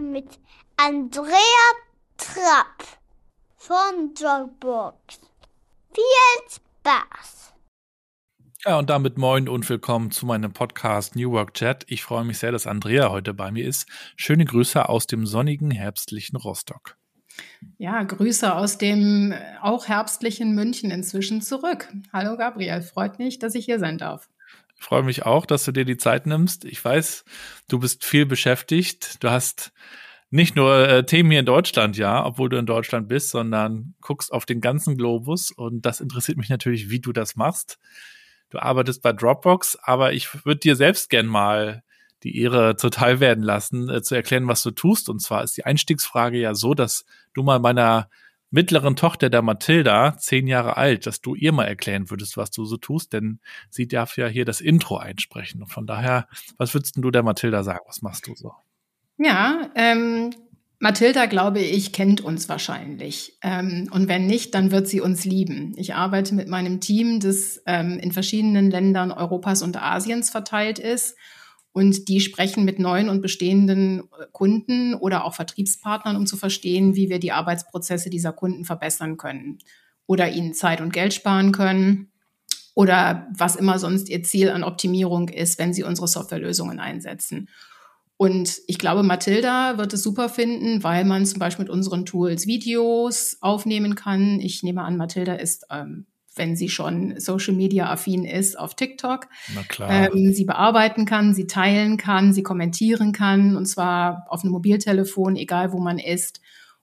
mit Andrea Trapp von Dropbox. Viel Spaß! Ja, und damit moin und willkommen zu meinem Podcast New Work Chat. Ich freue mich sehr, dass Andrea heute bei mir ist. Schöne Grüße aus dem sonnigen, herbstlichen Rostock. Ja, Grüße aus dem äh, auch herbstlichen München inzwischen zurück. Hallo Gabriel, freut mich, dass ich hier sein darf. Ich freue mich auch, dass du dir die Zeit nimmst. Ich weiß, du bist viel beschäftigt. Du hast nicht nur äh, Themen hier in Deutschland, ja, obwohl du in Deutschland bist, sondern guckst auf den ganzen Globus. Und das interessiert mich natürlich, wie du das machst. Du arbeitest bei Dropbox, aber ich würde dir selbst gern mal die Ehre zuteil werden lassen, äh, zu erklären, was du tust. Und zwar ist die Einstiegsfrage ja so, dass du mal meiner mittleren Tochter, der Mathilda, zehn Jahre alt, dass du ihr mal erklären würdest, was du so tust, denn sie darf ja hier das Intro einsprechen. Und von daher, was würdest du der Mathilda sagen? Was machst du so? Ja, ähm, Mathilda, glaube ich, kennt uns wahrscheinlich. Ähm, und wenn nicht, dann wird sie uns lieben. Ich arbeite mit meinem Team, das ähm, in verschiedenen Ländern Europas und Asiens verteilt ist. Und die sprechen mit neuen und bestehenden äh, Kunden oder auch Vertriebspartnern, um zu verstehen, wie wir die Arbeitsprozesse dieser Kunden verbessern können oder ihnen Zeit und Geld sparen können oder was immer sonst ihr Ziel an Optimierung ist, wenn sie unsere Softwarelösungen einsetzen. Und ich glaube, Mathilda wird es super finden, weil man zum Beispiel mit unseren Tools Videos aufnehmen kann. Ich nehme an, Mathilda ist ähm, wenn sie schon Social Media affin ist, auf TikTok. Na klar. Ähm, sie bearbeiten kann, sie teilen kann, sie kommentieren kann und zwar auf einem Mobiltelefon, egal wo man ist.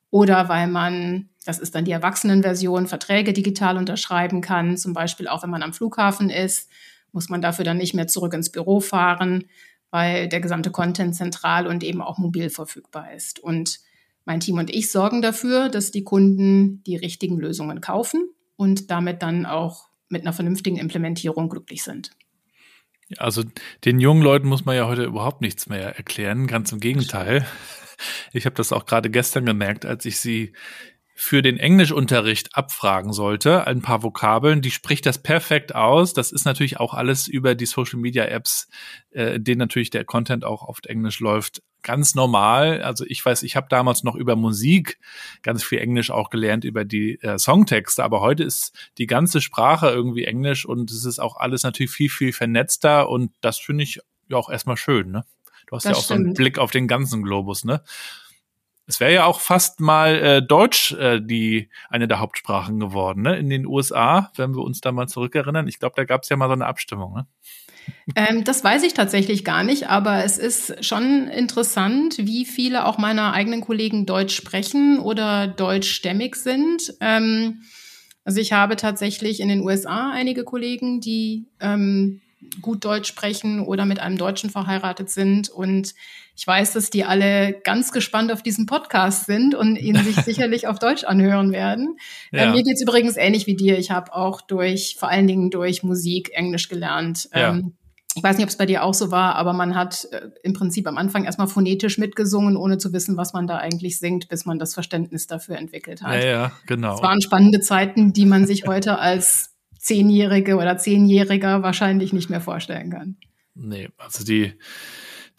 Oder weil man, das ist dann die Erwachsenenversion, Verträge digital unterschreiben kann. Zum Beispiel auch wenn man am Flughafen ist, muss man dafür dann nicht mehr zurück ins Büro fahren, weil der gesamte Content zentral und eben auch mobil verfügbar ist. Und mein Team und ich sorgen dafür, dass die Kunden die richtigen Lösungen kaufen und damit dann auch mit einer vernünftigen Implementierung glücklich sind. Also den jungen Leuten muss man ja heute überhaupt nichts mehr erklären, ganz im Gegenteil. Ich habe das auch gerade gestern gemerkt, als ich sie für den Englischunterricht abfragen sollte, ein paar Vokabeln, die spricht das perfekt aus. Das ist natürlich auch alles über die Social Media Apps, äh, denen natürlich der Content auch oft Englisch läuft, ganz normal. Also ich weiß, ich habe damals noch über Musik ganz viel Englisch auch gelernt, über die äh, Songtexte, aber heute ist die ganze Sprache irgendwie Englisch und es ist auch alles natürlich viel, viel vernetzter und das finde ich ja auch erstmal schön, ne? Du hast das ja auch stimmt. so einen Blick auf den ganzen Globus, ne? Es wäre ja auch fast mal äh, Deutsch äh, die eine der Hauptsprachen geworden, ne? In den USA, wenn wir uns da mal zurückerinnern. Ich glaube, da gab es ja mal so eine Abstimmung, ne? Ähm, das weiß ich tatsächlich gar nicht, aber es ist schon interessant, wie viele auch meiner eigenen Kollegen Deutsch sprechen oder deutschstämmig sind. Ähm, also ich habe tatsächlich in den USA einige Kollegen, die ähm, gut Deutsch sprechen oder mit einem Deutschen verheiratet sind. Und ich weiß, dass die alle ganz gespannt auf diesen Podcast sind und ihn sich sicherlich auf Deutsch anhören werden. Ja. Äh, mir geht's übrigens ähnlich wie dir. Ich habe auch durch, vor allen Dingen durch Musik Englisch gelernt. Ja. Ähm, ich weiß nicht, ob es bei dir auch so war, aber man hat äh, im Prinzip am Anfang erstmal phonetisch mitgesungen, ohne zu wissen, was man da eigentlich singt, bis man das Verständnis dafür entwickelt hat. Ja, ja, genau. Es waren spannende Zeiten, die man sich heute als Zehnjährige oder Zehnjähriger wahrscheinlich nicht mehr vorstellen kann. Nee, also die,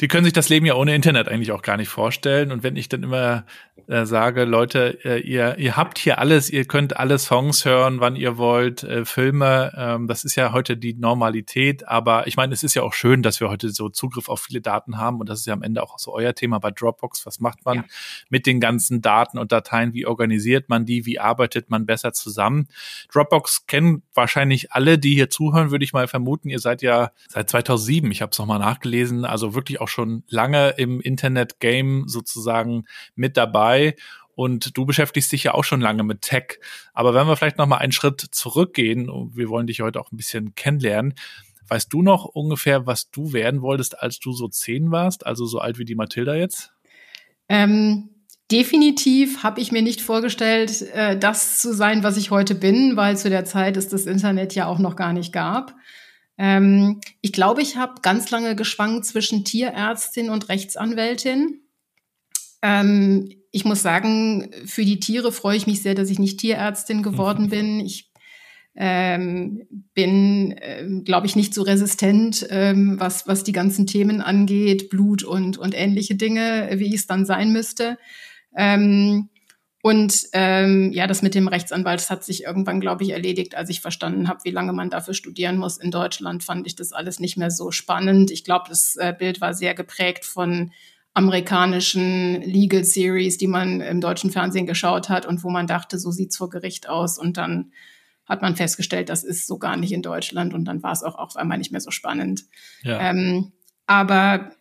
die können sich das Leben ja ohne Internet eigentlich auch gar nicht vorstellen. Und wenn ich dann immer äh, sage, Leute, äh, ihr, ihr habt hier alles, ihr könnt alle Songs hören, wann ihr wollt, äh, Filme, ähm, das ist ja heute die Normalität. Aber ich meine, es ist ja auch schön, dass wir heute so Zugriff auf viele Daten haben. Und das ist ja am Ende auch so euer Thema bei Dropbox. Was macht man ja. mit den ganzen Daten und Dateien? Wie organisiert man die? Wie arbeitet man besser zusammen? Dropbox kennen wahrscheinlich alle, die hier zuhören, würde ich mal vermuten. Ihr seid ja seit 2007, ich habe es nochmal nachgelesen, also wirklich auch schon lange im Internet-Game sozusagen mit dabei. Und du beschäftigst dich ja auch schon lange mit Tech. Aber wenn wir vielleicht noch mal einen Schritt zurückgehen, wir wollen dich heute auch ein bisschen kennenlernen. Weißt du noch ungefähr, was du werden wolltest, als du so zehn warst, also so alt wie die Mathilda jetzt? Ähm, definitiv habe ich mir nicht vorgestellt, äh, das zu sein, was ich heute bin, weil zu der Zeit es das Internet ja auch noch gar nicht gab. Ähm, ich glaube, ich habe ganz lange geschwankt zwischen Tierärztin und Rechtsanwältin. Ähm, ich muss sagen, für die Tiere freue ich mich sehr, dass ich nicht Tierärztin geworden mhm. bin. Ich ähm, bin, äh, glaube ich, nicht so resistent, ähm, was, was die ganzen Themen angeht, Blut und, und ähnliche Dinge, wie ich es dann sein müsste. Ähm, und ähm, ja, das mit dem Rechtsanwalt, das hat sich irgendwann, glaube ich, erledigt, als ich verstanden habe, wie lange man dafür studieren muss. In Deutschland fand ich das alles nicht mehr so spannend. Ich glaube, das äh, Bild war sehr geprägt von amerikanischen Legal Series, die man im deutschen Fernsehen geschaut hat und wo man dachte, so sieht's vor Gericht aus. Und dann hat man festgestellt, das ist so gar nicht in Deutschland und dann war es auch auf einmal nicht mehr so spannend. Ja. Ähm, aber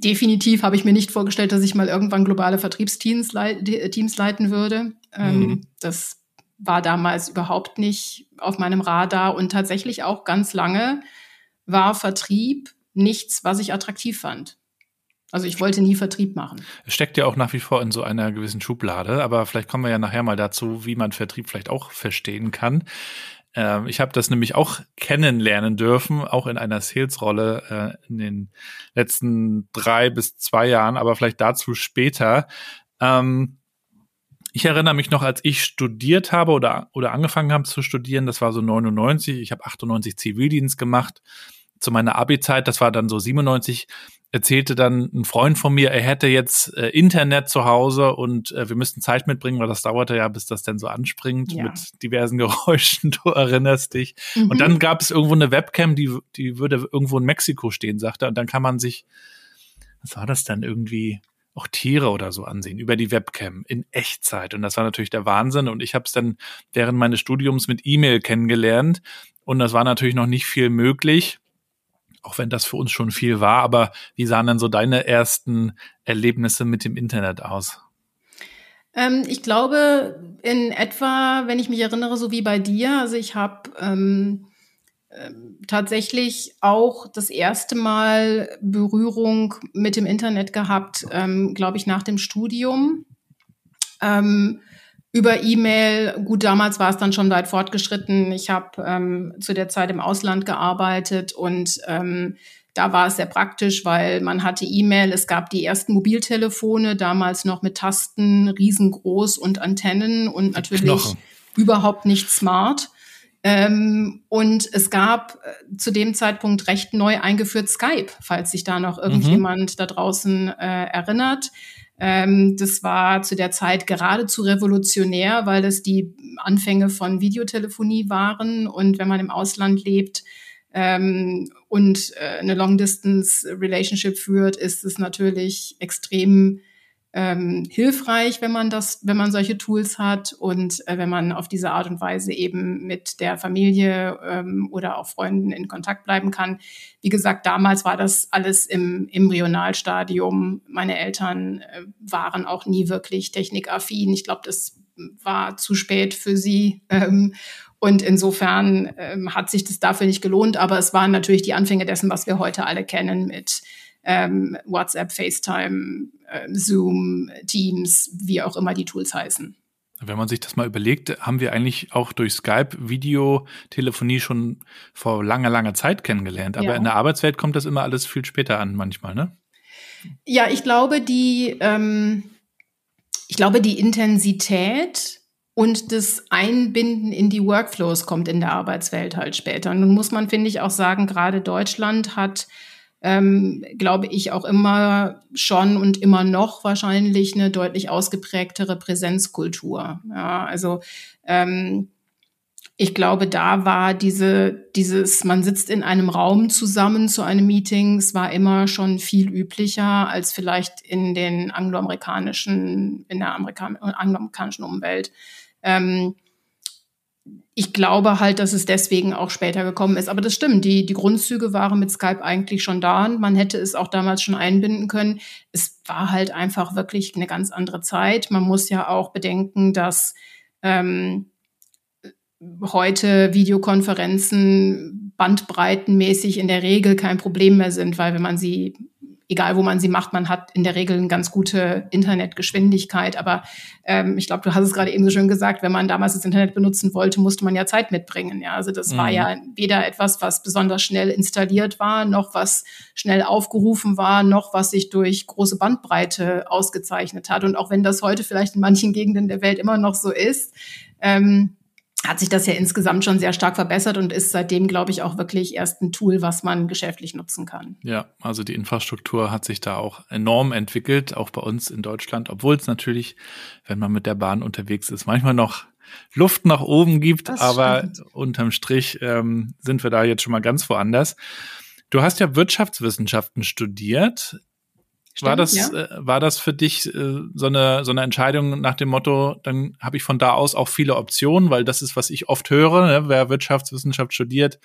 definitiv habe ich mir nicht vorgestellt, dass ich mal irgendwann globale Vertriebsteams leit Teams leiten würde. Ähm, mhm. Das war damals überhaupt nicht auf meinem Radar und tatsächlich auch ganz lange war Vertrieb nichts, was ich attraktiv fand. Also ich wollte nie Vertrieb machen. Es steckt ja auch nach wie vor in so einer gewissen Schublade, aber vielleicht kommen wir ja nachher mal dazu, wie man Vertrieb vielleicht auch verstehen kann. Ähm, ich habe das nämlich auch kennenlernen dürfen, auch in einer Sales-Rolle äh, in den letzten drei bis zwei Jahren, aber vielleicht dazu später. Ähm, ich erinnere mich noch, als ich studiert habe oder, oder angefangen habe zu studieren, das war so 99, ich habe 98 Zivildienst gemacht zu meiner Abi-Zeit, das war dann so 97, erzählte dann ein Freund von mir, er hätte jetzt äh, Internet zu Hause und äh, wir müssten Zeit mitbringen, weil das dauerte ja, bis das denn so anspringt ja. mit diversen Geräuschen, du erinnerst dich. Mhm. Und dann gab es irgendwo eine Webcam, die, die würde irgendwo in Mexiko stehen, sagte er. Und dann kann man sich, was war das dann irgendwie, auch Tiere oder so ansehen über die Webcam in Echtzeit. Und das war natürlich der Wahnsinn. Und ich habe es dann während meines Studiums mit E-Mail kennengelernt. Und das war natürlich noch nicht viel möglich auch wenn das für uns schon viel war, aber wie sahen denn so deine ersten Erlebnisse mit dem Internet aus? Ähm, ich glaube, in etwa, wenn ich mich erinnere, so wie bei dir, also ich habe ähm, äh, tatsächlich auch das erste Mal Berührung mit dem Internet gehabt, ähm, glaube ich, nach dem Studium. Ähm, über E-Mail, gut, damals war es dann schon weit fortgeschritten. Ich habe ähm, zu der Zeit im Ausland gearbeitet und ähm, da war es sehr praktisch, weil man hatte E-Mail, es gab die ersten Mobiltelefone, damals noch mit Tasten, riesengroß und Antennen und natürlich Knochen. überhaupt nicht smart. Ähm, und es gab äh, zu dem Zeitpunkt recht neu eingeführt Skype, falls sich da noch mhm. irgendjemand mhm. da draußen äh, erinnert. Ähm, das war zu der Zeit geradezu revolutionär, weil es die Anfänge von Videotelefonie waren. Und wenn man im Ausland lebt ähm, und äh, eine Long-Distance-Relationship führt, ist es natürlich extrem ähm, hilfreich, wenn man das, wenn man solche Tools hat und äh, wenn man auf diese Art und Weise eben mit der Familie ähm, oder auch Freunden in Kontakt bleiben kann. Wie gesagt, damals war das alles im Embryonalstadium. Meine Eltern äh, waren auch nie wirklich technikaffin. Ich glaube, das war zu spät für sie. Ähm, und insofern ähm, hat sich das dafür nicht gelohnt, aber es waren natürlich die Anfänge dessen, was wir heute alle kennen mit ähm, WhatsApp, FaceTime, äh, Zoom, Teams, wie auch immer die Tools heißen. Wenn man sich das mal überlegt, haben wir eigentlich auch durch Skype Videotelefonie schon vor langer, langer Zeit kennengelernt. Aber ja. in der Arbeitswelt kommt das immer alles viel später an manchmal, ne? Ja, ich glaube, die, ähm, ich glaube, die Intensität und das Einbinden in die Workflows kommt in der Arbeitswelt halt später. Nun muss man, finde ich, auch sagen, gerade Deutschland hat ähm, glaube ich, auch immer schon und immer noch wahrscheinlich eine deutlich ausgeprägtere Präsenzkultur. Ja, also ähm, ich glaube, da war diese, dieses, man sitzt in einem Raum zusammen zu einem Meeting, es war immer schon viel üblicher als vielleicht in den angloamerikanischen, in der Amerikan angloamerikanischen Umwelt. Ähm, ich glaube halt, dass es deswegen auch später gekommen ist. Aber das stimmt, die, die Grundzüge waren mit Skype eigentlich schon da und man hätte es auch damals schon einbinden können. Es war halt einfach wirklich eine ganz andere Zeit. Man muss ja auch bedenken, dass ähm, heute Videokonferenzen bandbreitenmäßig in der Regel kein Problem mehr sind, weil wenn man sie egal wo man sie macht, man hat in der Regel eine ganz gute Internetgeschwindigkeit. Aber ähm, ich glaube, du hast es gerade eben so schön gesagt, wenn man damals das Internet benutzen wollte, musste man ja Zeit mitbringen. Ja, also das mhm. war ja weder etwas, was besonders schnell installiert war, noch was schnell aufgerufen war, noch was sich durch große Bandbreite ausgezeichnet hat. Und auch wenn das heute vielleicht in manchen Gegenden der Welt immer noch so ist, ähm, hat sich das ja insgesamt schon sehr stark verbessert und ist seitdem, glaube ich, auch wirklich erst ein Tool, was man geschäftlich nutzen kann. Ja, also die Infrastruktur hat sich da auch enorm entwickelt, auch bei uns in Deutschland, obwohl es natürlich, wenn man mit der Bahn unterwegs ist, manchmal noch Luft nach oben gibt, das aber stimmt. unterm Strich ähm, sind wir da jetzt schon mal ganz woanders. Du hast ja Wirtschaftswissenschaften studiert. Stimmt, war das, ja. äh, war das für dich äh, so, eine, so eine Entscheidung nach dem Motto, dann habe ich von da aus auch viele Optionen, weil das ist, was ich oft höre, ne? wer Wirtschaftswissenschaft studiert,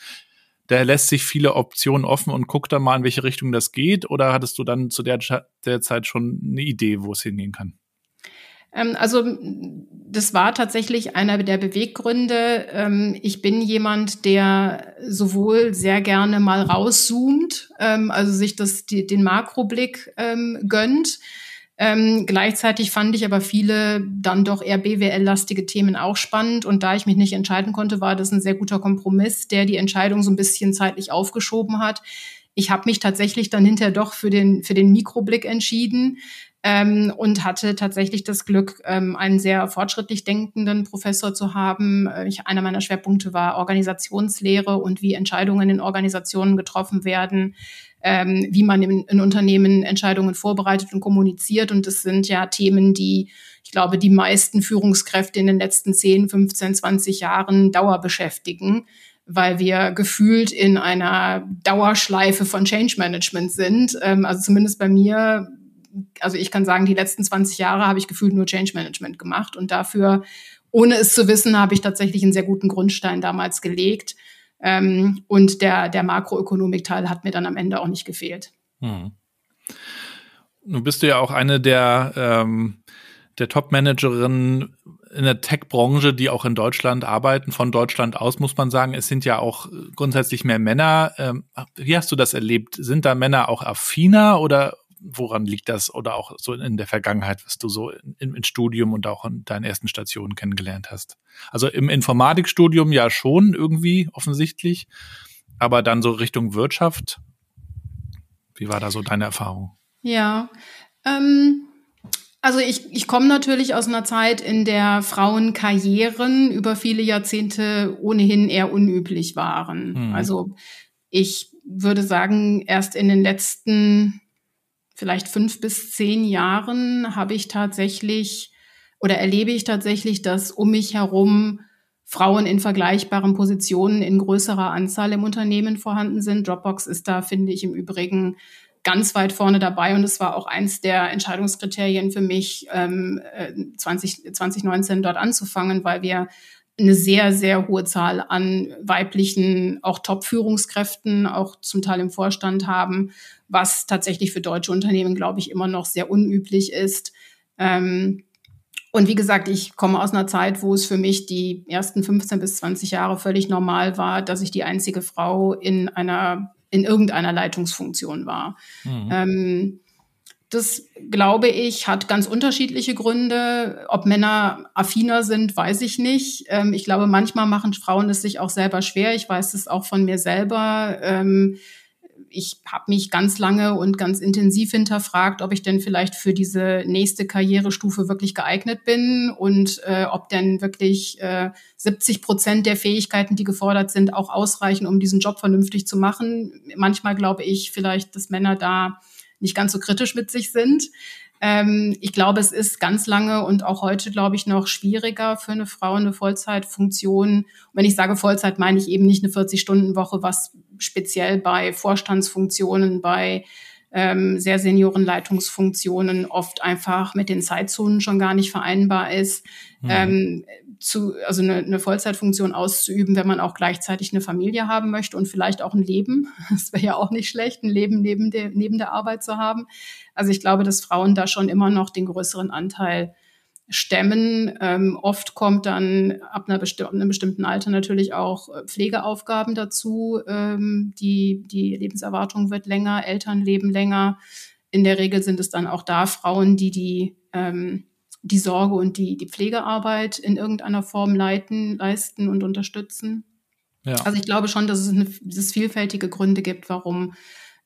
der lässt sich viele Optionen offen und guckt dann mal, in welche Richtung das geht? Oder hattest du dann zu der, der Zeit schon eine Idee, wo es hingehen kann? Ähm, also das war tatsächlich einer der Beweggründe. Ähm, ich bin jemand, der sowohl sehr gerne mal rauszoomt, ähm, also sich das, den Makroblick gönnt. Gleichzeitig fand ich aber viele dann doch eher BWL-lastige Themen auch spannend. Und da ich mich nicht entscheiden konnte, war das ein sehr guter Kompromiss, der die Entscheidung so ein bisschen zeitlich aufgeschoben hat. Ich habe mich tatsächlich dann hinterher doch für den, für den Mikroblick entschieden, ähm, und hatte tatsächlich das Glück, ähm, einen sehr fortschrittlich denkenden Professor zu haben. Äh, ich, einer meiner Schwerpunkte war Organisationslehre und wie Entscheidungen in Organisationen getroffen werden, ähm, wie man in, in Unternehmen Entscheidungen vorbereitet und kommuniziert. Und das sind ja Themen, die ich glaube, die meisten Führungskräfte in den letzten 10, 15, 20 Jahren Dauer beschäftigen weil wir gefühlt in einer Dauerschleife von Change Management sind. Ähm, also zumindest bei mir also ich kann sagen, die letzten 20 Jahre habe ich gefühlt nur Change Management gemacht und dafür, ohne es zu wissen, habe ich tatsächlich einen sehr guten Grundstein damals gelegt. Ähm, und der, der Makroökonomik-Teil hat mir dann am Ende auch nicht gefehlt. Hm. Nun bist du ja auch eine der, ähm, der Top-Managerinnen in der Tech-Branche, die auch in Deutschland arbeiten. Von Deutschland aus muss man sagen, es sind ja auch grundsätzlich mehr Männer. Ähm, wie hast du das erlebt? Sind da Männer auch affiner oder woran liegt das oder auch so in der Vergangenheit, was du so im, Studium und auch in deinen ersten Stationen kennengelernt hast? Also im Informatikstudium ja schon irgendwie offensichtlich, aber dann so Richtung Wirtschaft. Wie war da so deine Erfahrung? Ja, ähm, also ich, ich komme natürlich aus einer Zeit, in der Frauenkarrieren über viele Jahrzehnte ohnehin eher unüblich waren. Hm. Also ich würde sagen, erst in den letzten vielleicht fünf bis zehn Jahren habe ich tatsächlich oder erlebe ich tatsächlich, dass um mich herum Frauen in vergleichbaren Positionen in größerer Anzahl im Unternehmen vorhanden sind. Dropbox ist da, finde ich, im Übrigen ganz weit vorne dabei und es war auch eins der Entscheidungskriterien für mich, ähm, 20, äh, 2019 dort anzufangen, weil wir eine sehr, sehr hohe Zahl an weiblichen, auch Top-Führungskräften, auch zum Teil im Vorstand haben, was tatsächlich für deutsche Unternehmen, glaube ich, immer noch sehr unüblich ist. Ähm, und wie gesagt, ich komme aus einer Zeit, wo es für mich die ersten 15 bis 20 Jahre völlig normal war, dass ich die einzige Frau in einer, in irgendeiner Leitungsfunktion war. Mhm. Ähm, das, glaube ich, hat ganz unterschiedliche Gründe. Ob Männer affiner sind, weiß ich nicht. Ähm, ich glaube, manchmal machen Frauen es sich auch selber schwer. Ich weiß es auch von mir selber. Ähm, ich habe mich ganz lange und ganz intensiv hinterfragt, ob ich denn vielleicht für diese nächste Karrierestufe wirklich geeignet bin und äh, ob denn wirklich äh, 70 Prozent der Fähigkeiten, die gefordert sind, auch ausreichen, um diesen Job vernünftig zu machen. Manchmal glaube ich vielleicht, dass Männer da nicht ganz so kritisch mit sich sind. Ähm, ich glaube, es ist ganz lange und auch heute, glaube ich, noch schwieriger für eine Frau eine Vollzeitfunktion. Und wenn ich sage Vollzeit, meine ich eben nicht eine 40-Stunden-Woche, was speziell bei Vorstandsfunktionen, bei ähm, sehr Seniorenleitungsfunktionen oft einfach mit den Zeitzonen schon gar nicht vereinbar ist. Mhm. Ähm, zu, also eine, eine Vollzeitfunktion auszuüben, wenn man auch gleichzeitig eine Familie haben möchte und vielleicht auch ein Leben. Das wäre ja auch nicht schlecht, ein Leben neben der, neben der Arbeit zu haben. Also ich glaube, dass Frauen da schon immer noch den größeren Anteil stemmen. Ähm, oft kommt dann ab einer besti einem bestimmten Alter natürlich auch äh, Pflegeaufgaben dazu. Ähm, die, die Lebenserwartung wird länger, Eltern leben länger. In der Regel sind es dann auch da Frauen, die die ähm, die Sorge und die, die Pflegearbeit in irgendeiner Form leiten, leisten und unterstützen. Ja. Also ich glaube schon, dass es, eine, dass es vielfältige Gründe gibt, warum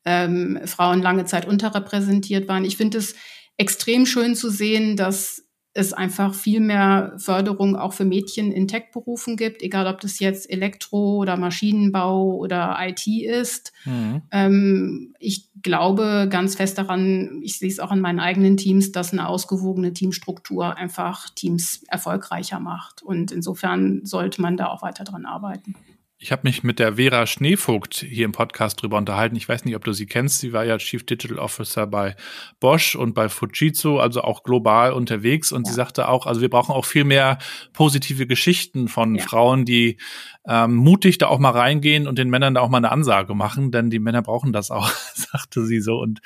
ähm, Frauen lange Zeit unterrepräsentiert waren. Ich finde es extrem schön zu sehen, dass es einfach viel mehr Förderung auch für Mädchen in Tech-Berufen gibt, egal ob das jetzt Elektro oder Maschinenbau oder IT ist. Mhm. Ähm, ich glaube ganz fest daran, ich sehe es auch an meinen eigenen Teams, dass eine ausgewogene Teamstruktur einfach Teams erfolgreicher macht. Und insofern sollte man da auch weiter dran arbeiten. Ich habe mich mit der Vera Schneevogt hier im Podcast drüber unterhalten. Ich weiß nicht, ob du sie kennst. Sie war ja Chief Digital Officer bei Bosch und bei Fujitsu, also auch global unterwegs. Und ja. sie sagte auch, also wir brauchen auch viel mehr positive Geschichten von ja. Frauen, die ähm, mutig da auch mal reingehen und den Männern da auch mal eine Ansage machen, denn die Männer brauchen das auch, sagte sie so. Und,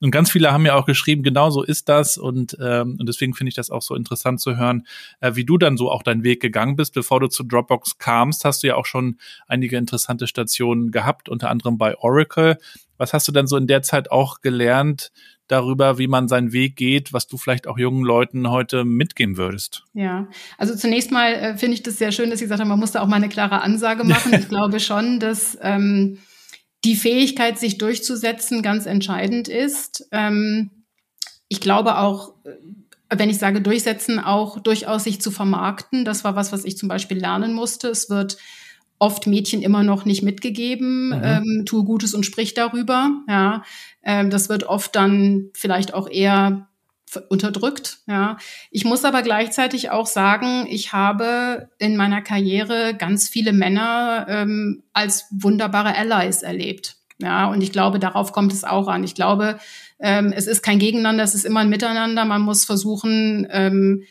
und ganz viele haben ja auch geschrieben, genau so ist das. Und, ähm, und deswegen finde ich das auch so interessant zu hören, äh, wie du dann so auch deinen Weg gegangen bist. Bevor du zu Dropbox kamst, hast du ja auch schon einige interessante Stationen gehabt, unter anderem bei Oracle. Was hast du denn so in der Zeit auch gelernt, darüber, wie man seinen Weg geht, was du vielleicht auch jungen Leuten heute mitgeben würdest? Ja, also zunächst mal äh, finde ich das sehr schön, dass Sie gesagt haben, man muss da auch mal eine klare Ansage machen. ich glaube schon, dass ähm, die Fähigkeit, sich durchzusetzen, ganz entscheidend ist. Ähm, ich glaube auch, äh, wenn ich sage durchsetzen, auch durchaus sich zu vermarkten. Das war was, was ich zum Beispiel lernen musste. Es wird oft Mädchen immer noch nicht mitgegeben, mhm. ähm, tue Gutes und sprich darüber. Ja, ähm, das wird oft dann vielleicht auch eher unterdrückt. Ja, ich muss aber gleichzeitig auch sagen, ich habe in meiner Karriere ganz viele Männer ähm, als wunderbare Allies erlebt. Ja, und ich glaube, darauf kommt es auch an. Ich glaube, ähm, es ist kein Gegeneinander, es ist immer ein Miteinander. Man muss versuchen, ähm,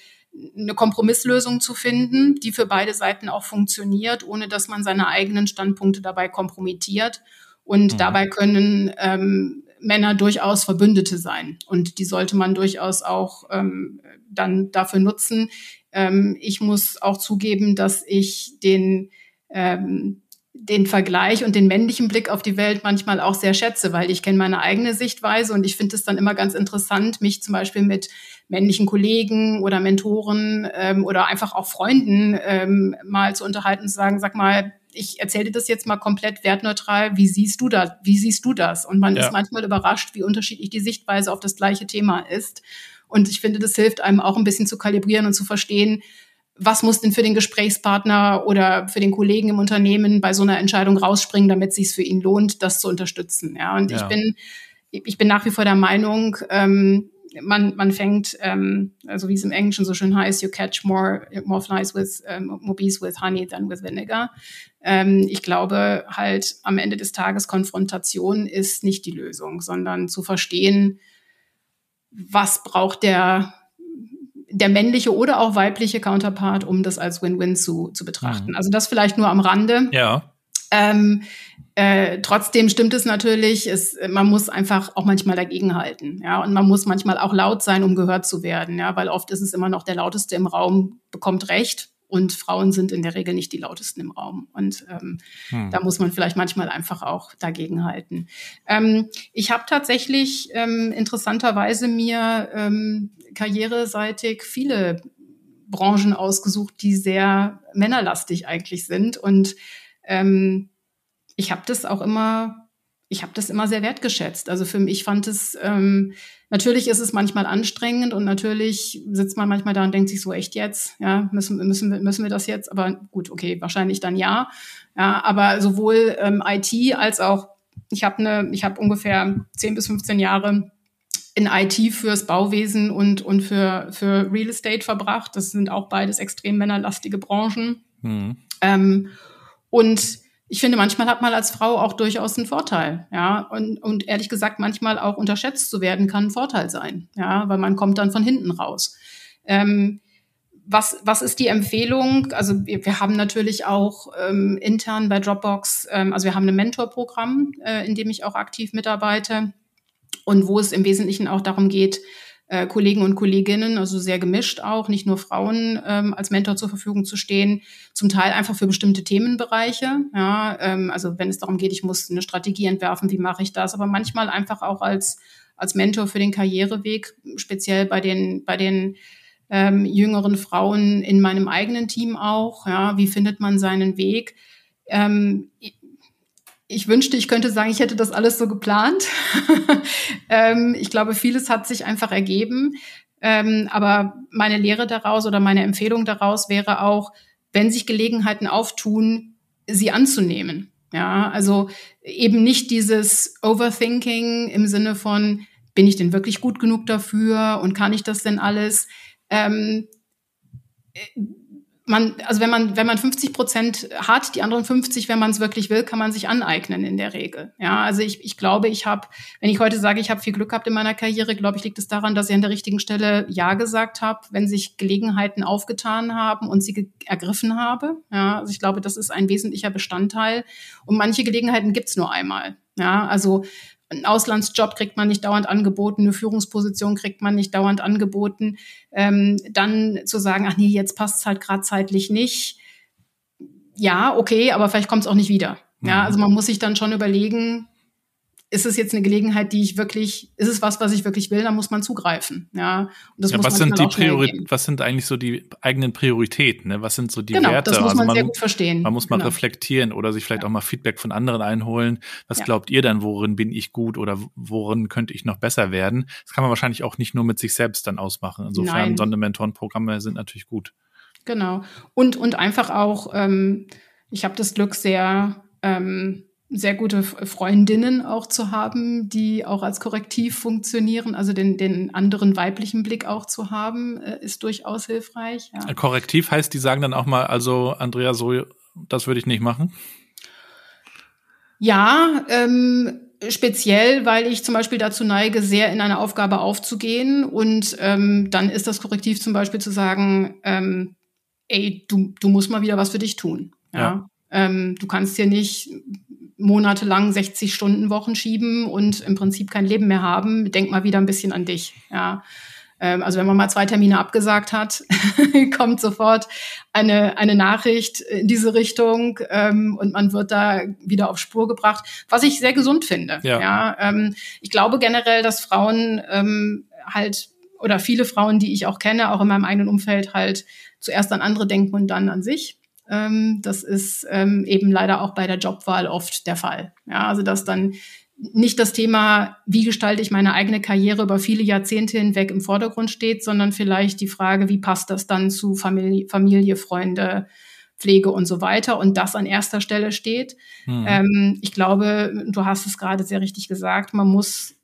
eine Kompromisslösung zu finden, die für beide Seiten auch funktioniert, ohne dass man seine eigenen Standpunkte dabei kompromittiert. Und mhm. dabei können ähm, Männer durchaus Verbündete sein. Und die sollte man durchaus auch ähm, dann dafür nutzen. Ähm, ich muss auch zugeben, dass ich den ähm, den Vergleich und den männlichen Blick auf die Welt manchmal auch sehr schätze, weil ich kenne meine eigene Sichtweise und ich finde es dann immer ganz interessant, mich zum Beispiel mit männlichen Kollegen oder Mentoren ähm, oder einfach auch Freunden ähm, mal zu unterhalten und zu sagen, sag mal, ich erzähle dir das jetzt mal komplett wertneutral. Wie siehst du das? Wie siehst du das? Und man ja. ist manchmal überrascht, wie unterschiedlich die Sichtweise auf das gleiche Thema ist. Und ich finde, das hilft einem auch ein bisschen zu kalibrieren und zu verstehen, was muss denn für den Gesprächspartner oder für den Kollegen im Unternehmen bei so einer Entscheidung rausspringen, damit es sich für ihn lohnt, das zu unterstützen. Ja, und ja. ich bin ich bin nach wie vor der Meinung, ähm, man, man fängt, ähm, also wie es im Englischen so schön heißt, you catch more, more flies with, um, more bees with honey than with vinegar. Ähm, ich glaube halt am Ende des Tages Konfrontation ist nicht die Lösung, sondern zu verstehen, was braucht der der männliche oder auch weibliche Counterpart, um das als Win-Win zu, zu betrachten. Mhm. Also das vielleicht nur am Rande. Ja. Ähm, äh, trotzdem stimmt es natürlich, es, man muss einfach auch manchmal dagegenhalten, ja, und man muss manchmal auch laut sein, um gehört zu werden, ja, weil oft ist es immer noch der lauteste im Raum bekommt Recht und Frauen sind in der Regel nicht die lautesten im Raum und ähm, hm. da muss man vielleicht manchmal einfach auch dagegenhalten. Ähm, ich habe tatsächlich ähm, interessanterweise mir ähm, karriereseitig viele Branchen ausgesucht, die sehr männerlastig eigentlich sind und ähm, ich habe das auch immer, ich habe das immer sehr wertgeschätzt. Also für mich fand es, ähm, natürlich ist es manchmal anstrengend und natürlich sitzt man manchmal da und denkt sich so echt jetzt, ja, müssen, müssen, wir, müssen wir das jetzt? Aber gut, okay, wahrscheinlich dann ja. Ja, aber sowohl ähm, IT als auch, ich habe eine, ich habe ungefähr 10 bis 15 Jahre in IT fürs Bauwesen und, und für, für Real Estate verbracht. Das sind auch beides extrem männerlastige Branchen. Mhm. Ähm, und ich finde, manchmal hat man als Frau auch durchaus einen Vorteil, ja. Und, und ehrlich gesagt, manchmal auch unterschätzt zu werden, kann ein Vorteil sein, ja, weil man kommt dann von hinten raus. Ähm, was, was ist die Empfehlung? Also wir, wir haben natürlich auch ähm, intern bei Dropbox, ähm, also wir haben ein Mentorprogramm, äh, in dem ich auch aktiv mitarbeite und wo es im Wesentlichen auch darum geht, äh, Kollegen und Kolleginnen, also sehr gemischt auch, nicht nur Frauen ähm, als Mentor zur Verfügung zu stehen, zum Teil einfach für bestimmte Themenbereiche. Ja, ähm, also wenn es darum geht, ich muss eine Strategie entwerfen, wie mache ich das, aber manchmal einfach auch als als Mentor für den Karriereweg, speziell bei den bei den ähm, jüngeren Frauen in meinem eigenen Team auch. Ja, wie findet man seinen Weg? Ähm, ich wünschte, ich könnte sagen, ich hätte das alles so geplant. ähm, ich glaube, vieles hat sich einfach ergeben. Ähm, aber meine Lehre daraus oder meine Empfehlung daraus wäre auch, wenn sich Gelegenheiten auftun, sie anzunehmen. Ja, also eben nicht dieses Overthinking im Sinne von, bin ich denn wirklich gut genug dafür und kann ich das denn alles? Ähm, man, also wenn man, wenn man 50 Prozent hat, die anderen 50, wenn man es wirklich will, kann man sich aneignen in der Regel. Ja, also ich, ich glaube, ich habe, wenn ich heute sage, ich habe viel Glück gehabt in meiner Karriere, glaube ich, liegt es daran, dass ich an der richtigen Stelle Ja gesagt habe, wenn sich Gelegenheiten aufgetan haben und sie ergriffen habe. Ja, also ich glaube, das ist ein wesentlicher Bestandteil. Und manche Gelegenheiten gibt's nur einmal. Ja, also ein Auslandsjob kriegt man nicht dauernd angeboten, eine Führungsposition kriegt man nicht dauernd angeboten. Ähm, dann zu sagen, ach nee, jetzt passt es halt gerade zeitlich nicht. Ja, okay, aber vielleicht kommt es auch nicht wieder. Ja, mhm. also man muss sich dann schon überlegen, ist es jetzt eine Gelegenheit, die ich wirklich, ist es was, was ich wirklich will, dann muss man zugreifen. Ja, und das ja, muss was sind die Priori was sind eigentlich so die eigenen Prioritäten? Ne? Was sind so die genau, Werte? Das muss man, also man sehr gut verstehen. Man muss mal genau. reflektieren oder sich vielleicht ja. auch mal Feedback von anderen einholen. Was ja. glaubt ihr dann, worin bin ich gut oder worin könnte ich noch besser werden? Das kann man wahrscheinlich auch nicht nur mit sich selbst dann ausmachen. Insofern Sondermentorenprogramme sind natürlich gut. Genau. Und, und einfach auch, ähm, ich habe das Glück sehr, ähm, sehr gute Freundinnen auch zu haben, die auch als Korrektiv funktionieren. Also den, den anderen weiblichen Blick auch zu haben, äh, ist durchaus hilfreich. Ja. Korrektiv heißt, die sagen dann auch mal, also Andrea, so, das würde ich nicht machen. Ja, ähm, speziell, weil ich zum Beispiel dazu neige, sehr in eine Aufgabe aufzugehen. Und ähm, dann ist das Korrektiv zum Beispiel zu sagen, ähm, ey, du, du musst mal wieder was für dich tun. Ja. ja. Ähm, du kannst hier nicht monatelang 60 Stunden Wochen schieben und im Prinzip kein Leben mehr haben, denk mal wieder ein bisschen an dich. Ja. Ähm, also wenn man mal zwei Termine abgesagt hat, kommt sofort eine, eine Nachricht in diese Richtung ähm, und man wird da wieder auf Spur gebracht, was ich sehr gesund finde. Ja. ja ähm, ich glaube generell, dass Frauen ähm, halt oder viele Frauen, die ich auch kenne, auch in meinem eigenen Umfeld halt zuerst an andere denken und dann an sich. Ähm, das ist ähm, eben leider auch bei der Jobwahl oft der Fall. Ja, also dass dann nicht das Thema, wie gestalte ich meine eigene Karriere über viele Jahrzehnte hinweg im Vordergrund steht, sondern vielleicht die Frage, wie passt das dann zu Familie, Familie Freunde, Pflege und so weiter und das an erster Stelle steht. Mhm. Ähm, ich glaube, du hast es gerade sehr richtig gesagt, man muss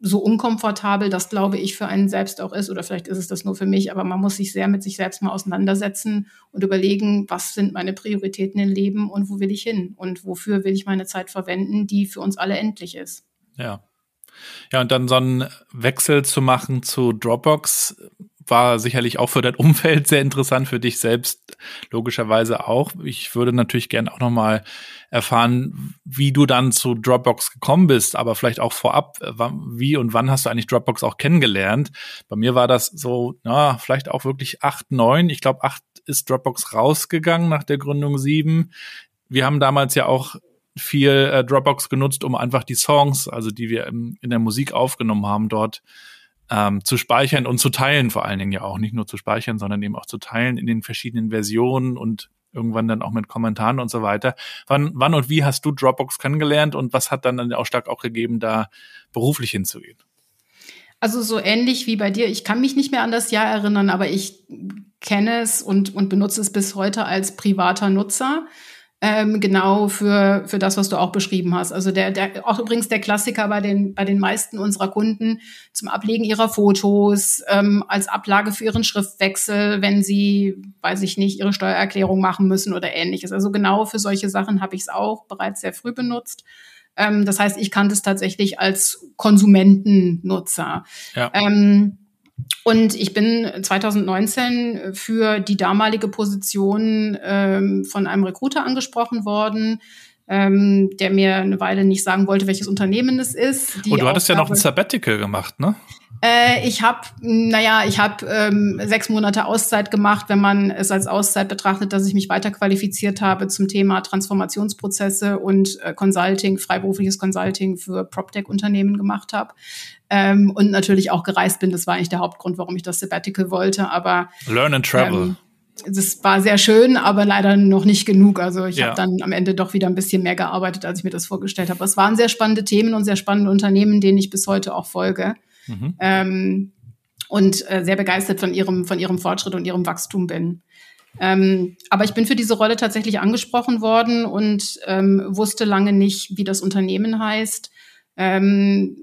so unkomfortabel das, glaube ich, für einen selbst auch ist, oder vielleicht ist es das nur für mich, aber man muss sich sehr mit sich selbst mal auseinandersetzen und überlegen, was sind meine Prioritäten im Leben und wo will ich hin und wofür will ich meine Zeit verwenden, die für uns alle endlich ist. Ja. Ja, und dann so einen Wechsel zu machen zu Dropbox war sicherlich auch für dein Umfeld sehr interessant, für dich selbst logischerweise auch. Ich würde natürlich gerne auch nochmal erfahren, wie du dann zu Dropbox gekommen bist, aber vielleicht auch vorab, wie und wann hast du eigentlich Dropbox auch kennengelernt? Bei mir war das so, ja, vielleicht auch wirklich acht, neun. Ich glaube, acht ist Dropbox rausgegangen nach der Gründung sieben. Wir haben damals ja auch viel äh, Dropbox genutzt, um einfach die Songs, also die wir im, in der Musik aufgenommen haben, dort ähm, zu speichern und zu teilen, vor allen Dingen ja auch nicht nur zu speichern, sondern eben auch zu teilen in den verschiedenen Versionen und irgendwann dann auch mit Kommentaren und so weiter. Wann, wann und wie hast du Dropbox kennengelernt und was hat dann den Ausschlag auch gegeben, da beruflich hinzugehen? Also so ähnlich wie bei dir. Ich kann mich nicht mehr an das Jahr erinnern, aber ich kenne es und, und benutze es bis heute als privater Nutzer ähm, genau für, für das, was du auch beschrieben hast. Also der, der, auch übrigens der Klassiker bei den, bei den meisten unserer Kunden zum Ablegen ihrer Fotos, ähm, als Ablage für ihren Schriftwechsel, wenn sie, weiß ich nicht, ihre Steuererklärung machen müssen oder ähnliches. Also genau für solche Sachen habe ich es auch bereits sehr früh benutzt. Ähm, das heißt, ich kannte es tatsächlich als Konsumentennutzer. Ja. Ähm, und ich bin 2019 für die damalige Position ähm, von einem Recruiter angesprochen worden, ähm, der mir eine Weile nicht sagen wollte, welches Unternehmen es ist. Und oh, du hattest ja noch ein Sabbatical gemacht, ne? Äh, ich habe, naja, ich habe ähm, sechs Monate Auszeit gemacht, wenn man es als Auszeit betrachtet, dass ich mich weiterqualifiziert habe zum Thema Transformationsprozesse und äh, Consulting, freiberufliches Consulting für PropTech-Unternehmen gemacht habe. Ähm, und natürlich auch gereist bin. Das war eigentlich der Hauptgrund, warum ich das Sabbatical wollte. Aber Learn and Travel. Ähm, das war sehr schön, aber leider noch nicht genug. Also ich ja. habe dann am Ende doch wieder ein bisschen mehr gearbeitet, als ich mir das vorgestellt habe. Es waren sehr spannende Themen und sehr spannende Unternehmen, denen ich bis heute auch folge. Mhm. Ähm, und äh, sehr begeistert von ihrem, von ihrem Fortschritt und ihrem Wachstum bin. Ähm, aber ich bin für diese Rolle tatsächlich angesprochen worden und ähm, wusste lange nicht, wie das Unternehmen heißt. Ähm,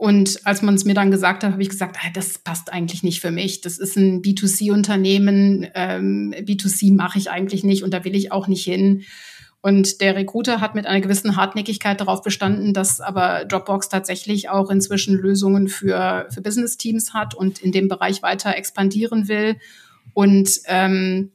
und als man es mir dann gesagt hat, habe ich gesagt, ah, das passt eigentlich nicht für mich. Das ist ein B2C-Unternehmen. Ähm, B2C mache ich eigentlich nicht und da will ich auch nicht hin. Und der Recruiter hat mit einer gewissen Hartnäckigkeit darauf bestanden, dass aber Dropbox tatsächlich auch inzwischen Lösungen für, für Business-Teams hat und in dem Bereich weiter expandieren will. Und ähm,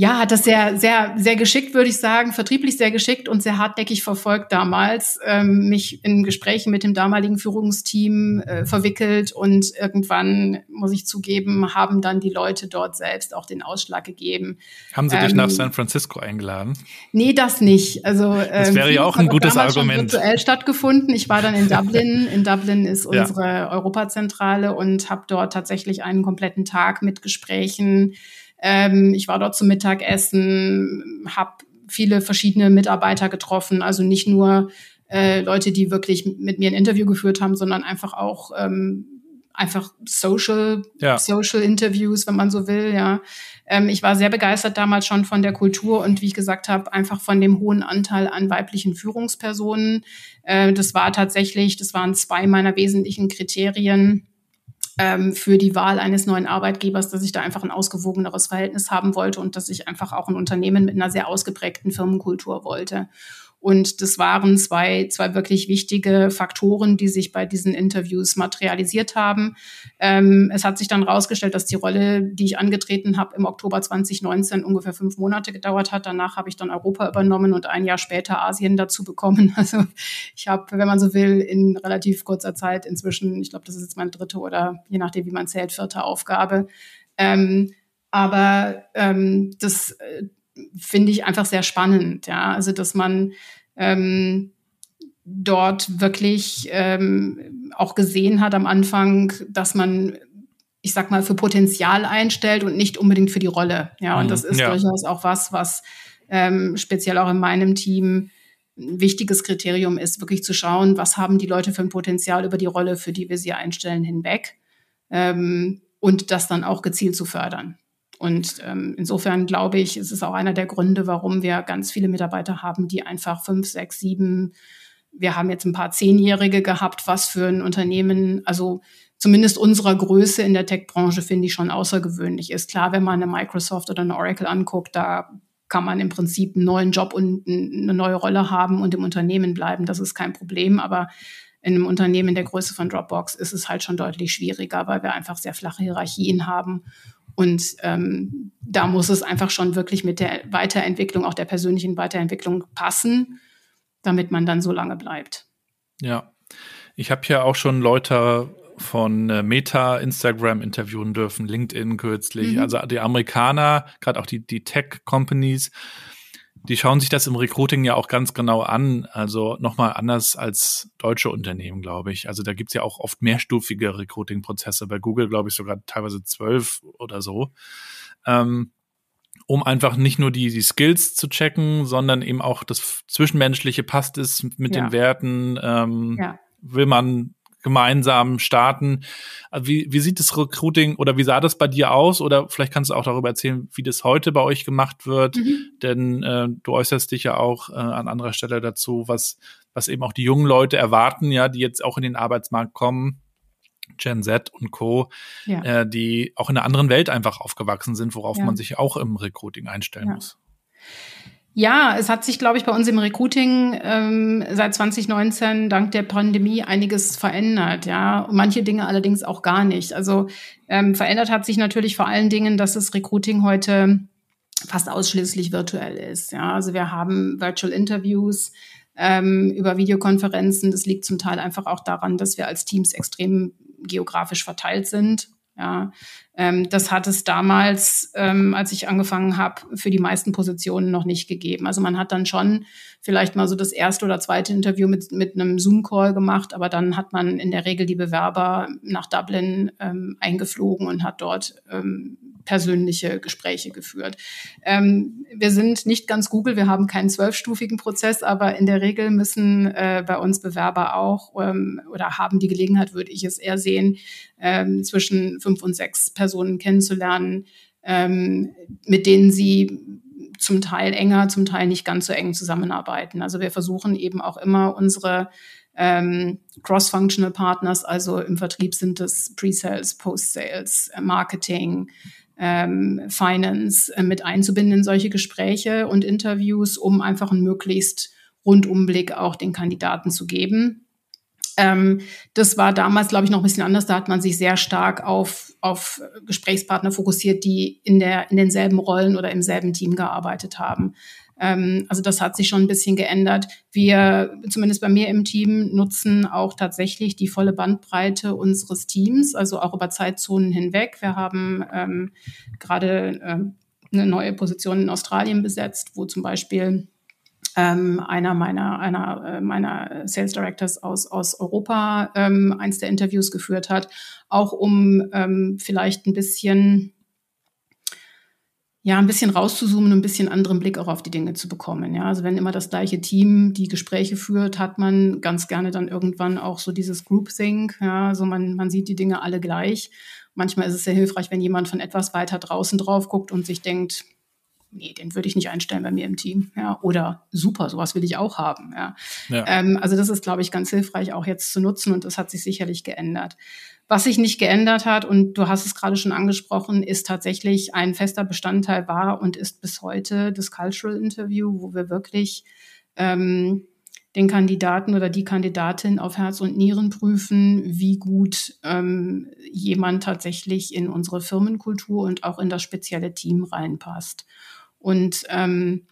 ja, hat das sehr, sehr, sehr geschickt, würde ich sagen, vertrieblich sehr geschickt und sehr hartnäckig verfolgt damals, ähm, mich in Gesprächen mit dem damaligen Führungsteam äh, verwickelt und irgendwann, muss ich zugeben, haben dann die Leute dort selbst auch den Ausschlag gegeben. Haben Sie ähm, dich nach ähm, San Francisco eingeladen? Nee, das nicht. Also das wäre ähm, ja auch ein gutes Argument. virtuell stattgefunden. Ich war dann in Dublin. In Dublin ist unsere ja. Europazentrale und habe dort tatsächlich einen kompletten Tag mit Gesprächen ähm, ich war dort zum Mittagessen, habe viele verschiedene Mitarbeiter getroffen, also nicht nur äh, Leute, die wirklich mit mir ein Interview geführt haben, sondern einfach auch ähm, einfach Social, ja. Social Interviews, wenn man so will, ja. Ähm, ich war sehr begeistert damals schon von der Kultur und wie ich gesagt habe, einfach von dem hohen Anteil an weiblichen Führungspersonen. Äh, das war tatsächlich, das waren zwei meiner wesentlichen Kriterien, ähm, für die Wahl eines neuen Arbeitgebers, dass ich da einfach ein ausgewogeneres Verhältnis haben wollte und dass ich einfach auch ein Unternehmen mit einer sehr ausgeprägten Firmenkultur wollte. Und das waren zwei, zwei wirklich wichtige Faktoren, die sich bei diesen Interviews materialisiert haben. Ähm, es hat sich dann herausgestellt, dass die Rolle, die ich angetreten habe, im Oktober 2019 ungefähr fünf Monate gedauert hat. Danach habe ich dann Europa übernommen und ein Jahr später Asien dazu bekommen. Also ich habe, wenn man so will, in relativ kurzer Zeit inzwischen, ich glaube, das ist jetzt meine dritte oder je nachdem, wie man zählt, vierte Aufgabe. Ähm, aber ähm, das äh, finde ich einfach sehr spannend, ja. Also, dass man ähm, dort wirklich ähm, auch gesehen hat am Anfang, dass man, ich sag mal, für Potenzial einstellt und nicht unbedingt für die Rolle. Ja, und mhm, das ist ja. durchaus auch was, was ähm, speziell auch in meinem Team ein wichtiges Kriterium ist, wirklich zu schauen, was haben die Leute für ein Potenzial über die Rolle, für die wir sie einstellen, hinweg ähm, und das dann auch gezielt zu fördern. Und ähm, insofern glaube ich, ist es auch einer der Gründe, warum wir ganz viele Mitarbeiter haben, die einfach fünf, sechs, sieben, wir haben jetzt ein paar Zehnjährige gehabt, was für ein Unternehmen, also zumindest unserer Größe in der Tech-Branche finde ich schon außergewöhnlich ist. Klar, wenn man eine Microsoft oder eine Oracle anguckt, da kann man im Prinzip einen neuen Job und eine neue Rolle haben und im Unternehmen bleiben. Das ist kein Problem. Aber in einem Unternehmen der Größe von Dropbox ist es halt schon deutlich schwieriger, weil wir einfach sehr flache Hierarchien haben und ähm, da muss es einfach schon wirklich mit der Weiterentwicklung, auch der persönlichen Weiterentwicklung passen, damit man dann so lange bleibt. Ja, ich habe ja auch schon Leute von äh, Meta, Instagram interviewen dürfen, LinkedIn kürzlich. Mhm. Also die Amerikaner, gerade auch die, die Tech-Companies, die schauen sich das im Recruiting ja auch ganz genau an. Also nochmal anders als deutsche Unternehmen, glaube ich. Also da gibt's ja auch oft mehrstufige Recruiting-Prozesse. Bei Google, glaube ich, sogar teilweise zwölf oder so. Ähm, um einfach nicht nur die, die Skills zu checken, sondern eben auch das Zwischenmenschliche passt es mit ja. den Werten. Ähm, ja. Will man gemeinsam starten. Also wie, wie sieht das Recruiting oder wie sah das bei dir aus? Oder vielleicht kannst du auch darüber erzählen, wie das heute bei euch gemacht wird. Mhm. Denn äh, du äußerst dich ja auch äh, an anderer Stelle dazu, was, was eben auch die jungen Leute erwarten, ja, die jetzt auch in den Arbeitsmarkt kommen. Gen Z und Co., ja. äh, die auch in einer anderen Welt einfach aufgewachsen sind, worauf ja. man sich auch im Recruiting einstellen ja. muss. Ja, es hat sich, glaube ich, bei uns im Recruiting ähm, seit 2019 dank der Pandemie einiges verändert. Ja, manche Dinge allerdings auch gar nicht. Also ähm, verändert hat sich natürlich vor allen Dingen, dass das Recruiting heute fast ausschließlich virtuell ist. Ja, also wir haben Virtual Interviews ähm, über Videokonferenzen. Das liegt zum Teil einfach auch daran, dass wir als Teams extrem geografisch verteilt sind ja, ähm, das hat es damals, ähm, als ich angefangen habe, für die meisten Positionen noch nicht gegeben. Also man hat dann schon vielleicht mal so das erste oder zweite Interview mit, mit einem Zoom-Call gemacht, aber dann hat man in der Regel die Bewerber nach Dublin ähm, eingeflogen und hat dort ähm, persönliche Gespräche geführt. Ähm, wir sind nicht ganz Google, wir haben keinen zwölfstufigen Prozess, aber in der Regel müssen äh, bei uns Bewerber auch ähm, oder haben die Gelegenheit, würde ich es eher sehen, zwischen fünf und sechs Personen kennenzulernen, ähm, mit denen sie zum Teil enger, zum Teil nicht ganz so eng zusammenarbeiten. Also wir versuchen eben auch immer unsere ähm, Cross-Functional Partners, also im Vertrieb sind es Pre-Sales, Post-Sales, äh, Marketing, ähm, Finance äh, mit einzubinden in solche Gespräche und Interviews, um einfach einen möglichst Rundumblick auch den Kandidaten zu geben. Ähm, das war damals, glaube ich, noch ein bisschen anders. Da hat man sich sehr stark auf, auf Gesprächspartner fokussiert, die in, der, in denselben Rollen oder im selben Team gearbeitet haben. Ähm, also das hat sich schon ein bisschen geändert. Wir, zumindest bei mir im Team, nutzen auch tatsächlich die volle Bandbreite unseres Teams, also auch über Zeitzonen hinweg. Wir haben ähm, gerade ähm, eine neue Position in Australien besetzt, wo zum Beispiel ähm, einer meiner, einer äh, meiner Sales Directors aus, aus Europa ähm, eins der Interviews geführt hat, auch um ähm, vielleicht ein bisschen ja, ein bisschen rauszuzoomen und ein bisschen anderen Blick auch auf die Dinge zu bekommen. Ja, also wenn immer das gleiche Team die Gespräche führt, hat man ganz gerne dann irgendwann auch so dieses Groupthink. Ja, also man, man sieht die Dinge alle gleich. Manchmal ist es sehr hilfreich, wenn jemand von etwas weiter draußen drauf guckt und sich denkt, nee, den würde ich nicht einstellen bei mir im Team. Ja, oder super, sowas will ich auch haben. Ja. ja. Ähm, also das ist, glaube ich, ganz hilfreich auch jetzt zu nutzen und das hat sich sicherlich geändert. Was sich nicht geändert hat, und du hast es gerade schon angesprochen, ist tatsächlich ein fester Bestandteil war und ist bis heute das Cultural Interview, wo wir wirklich ähm, den Kandidaten oder die Kandidatin auf Herz und Nieren prüfen, wie gut ähm, jemand tatsächlich in unsere Firmenkultur und auch in das spezielle Team reinpasst. Und ähm,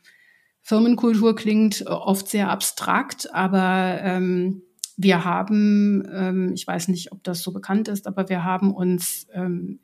Firmenkultur klingt oft sehr abstrakt, aber ähm, wir haben, ähm, ich weiß nicht, ob das so bekannt ist, aber wir haben uns ähm,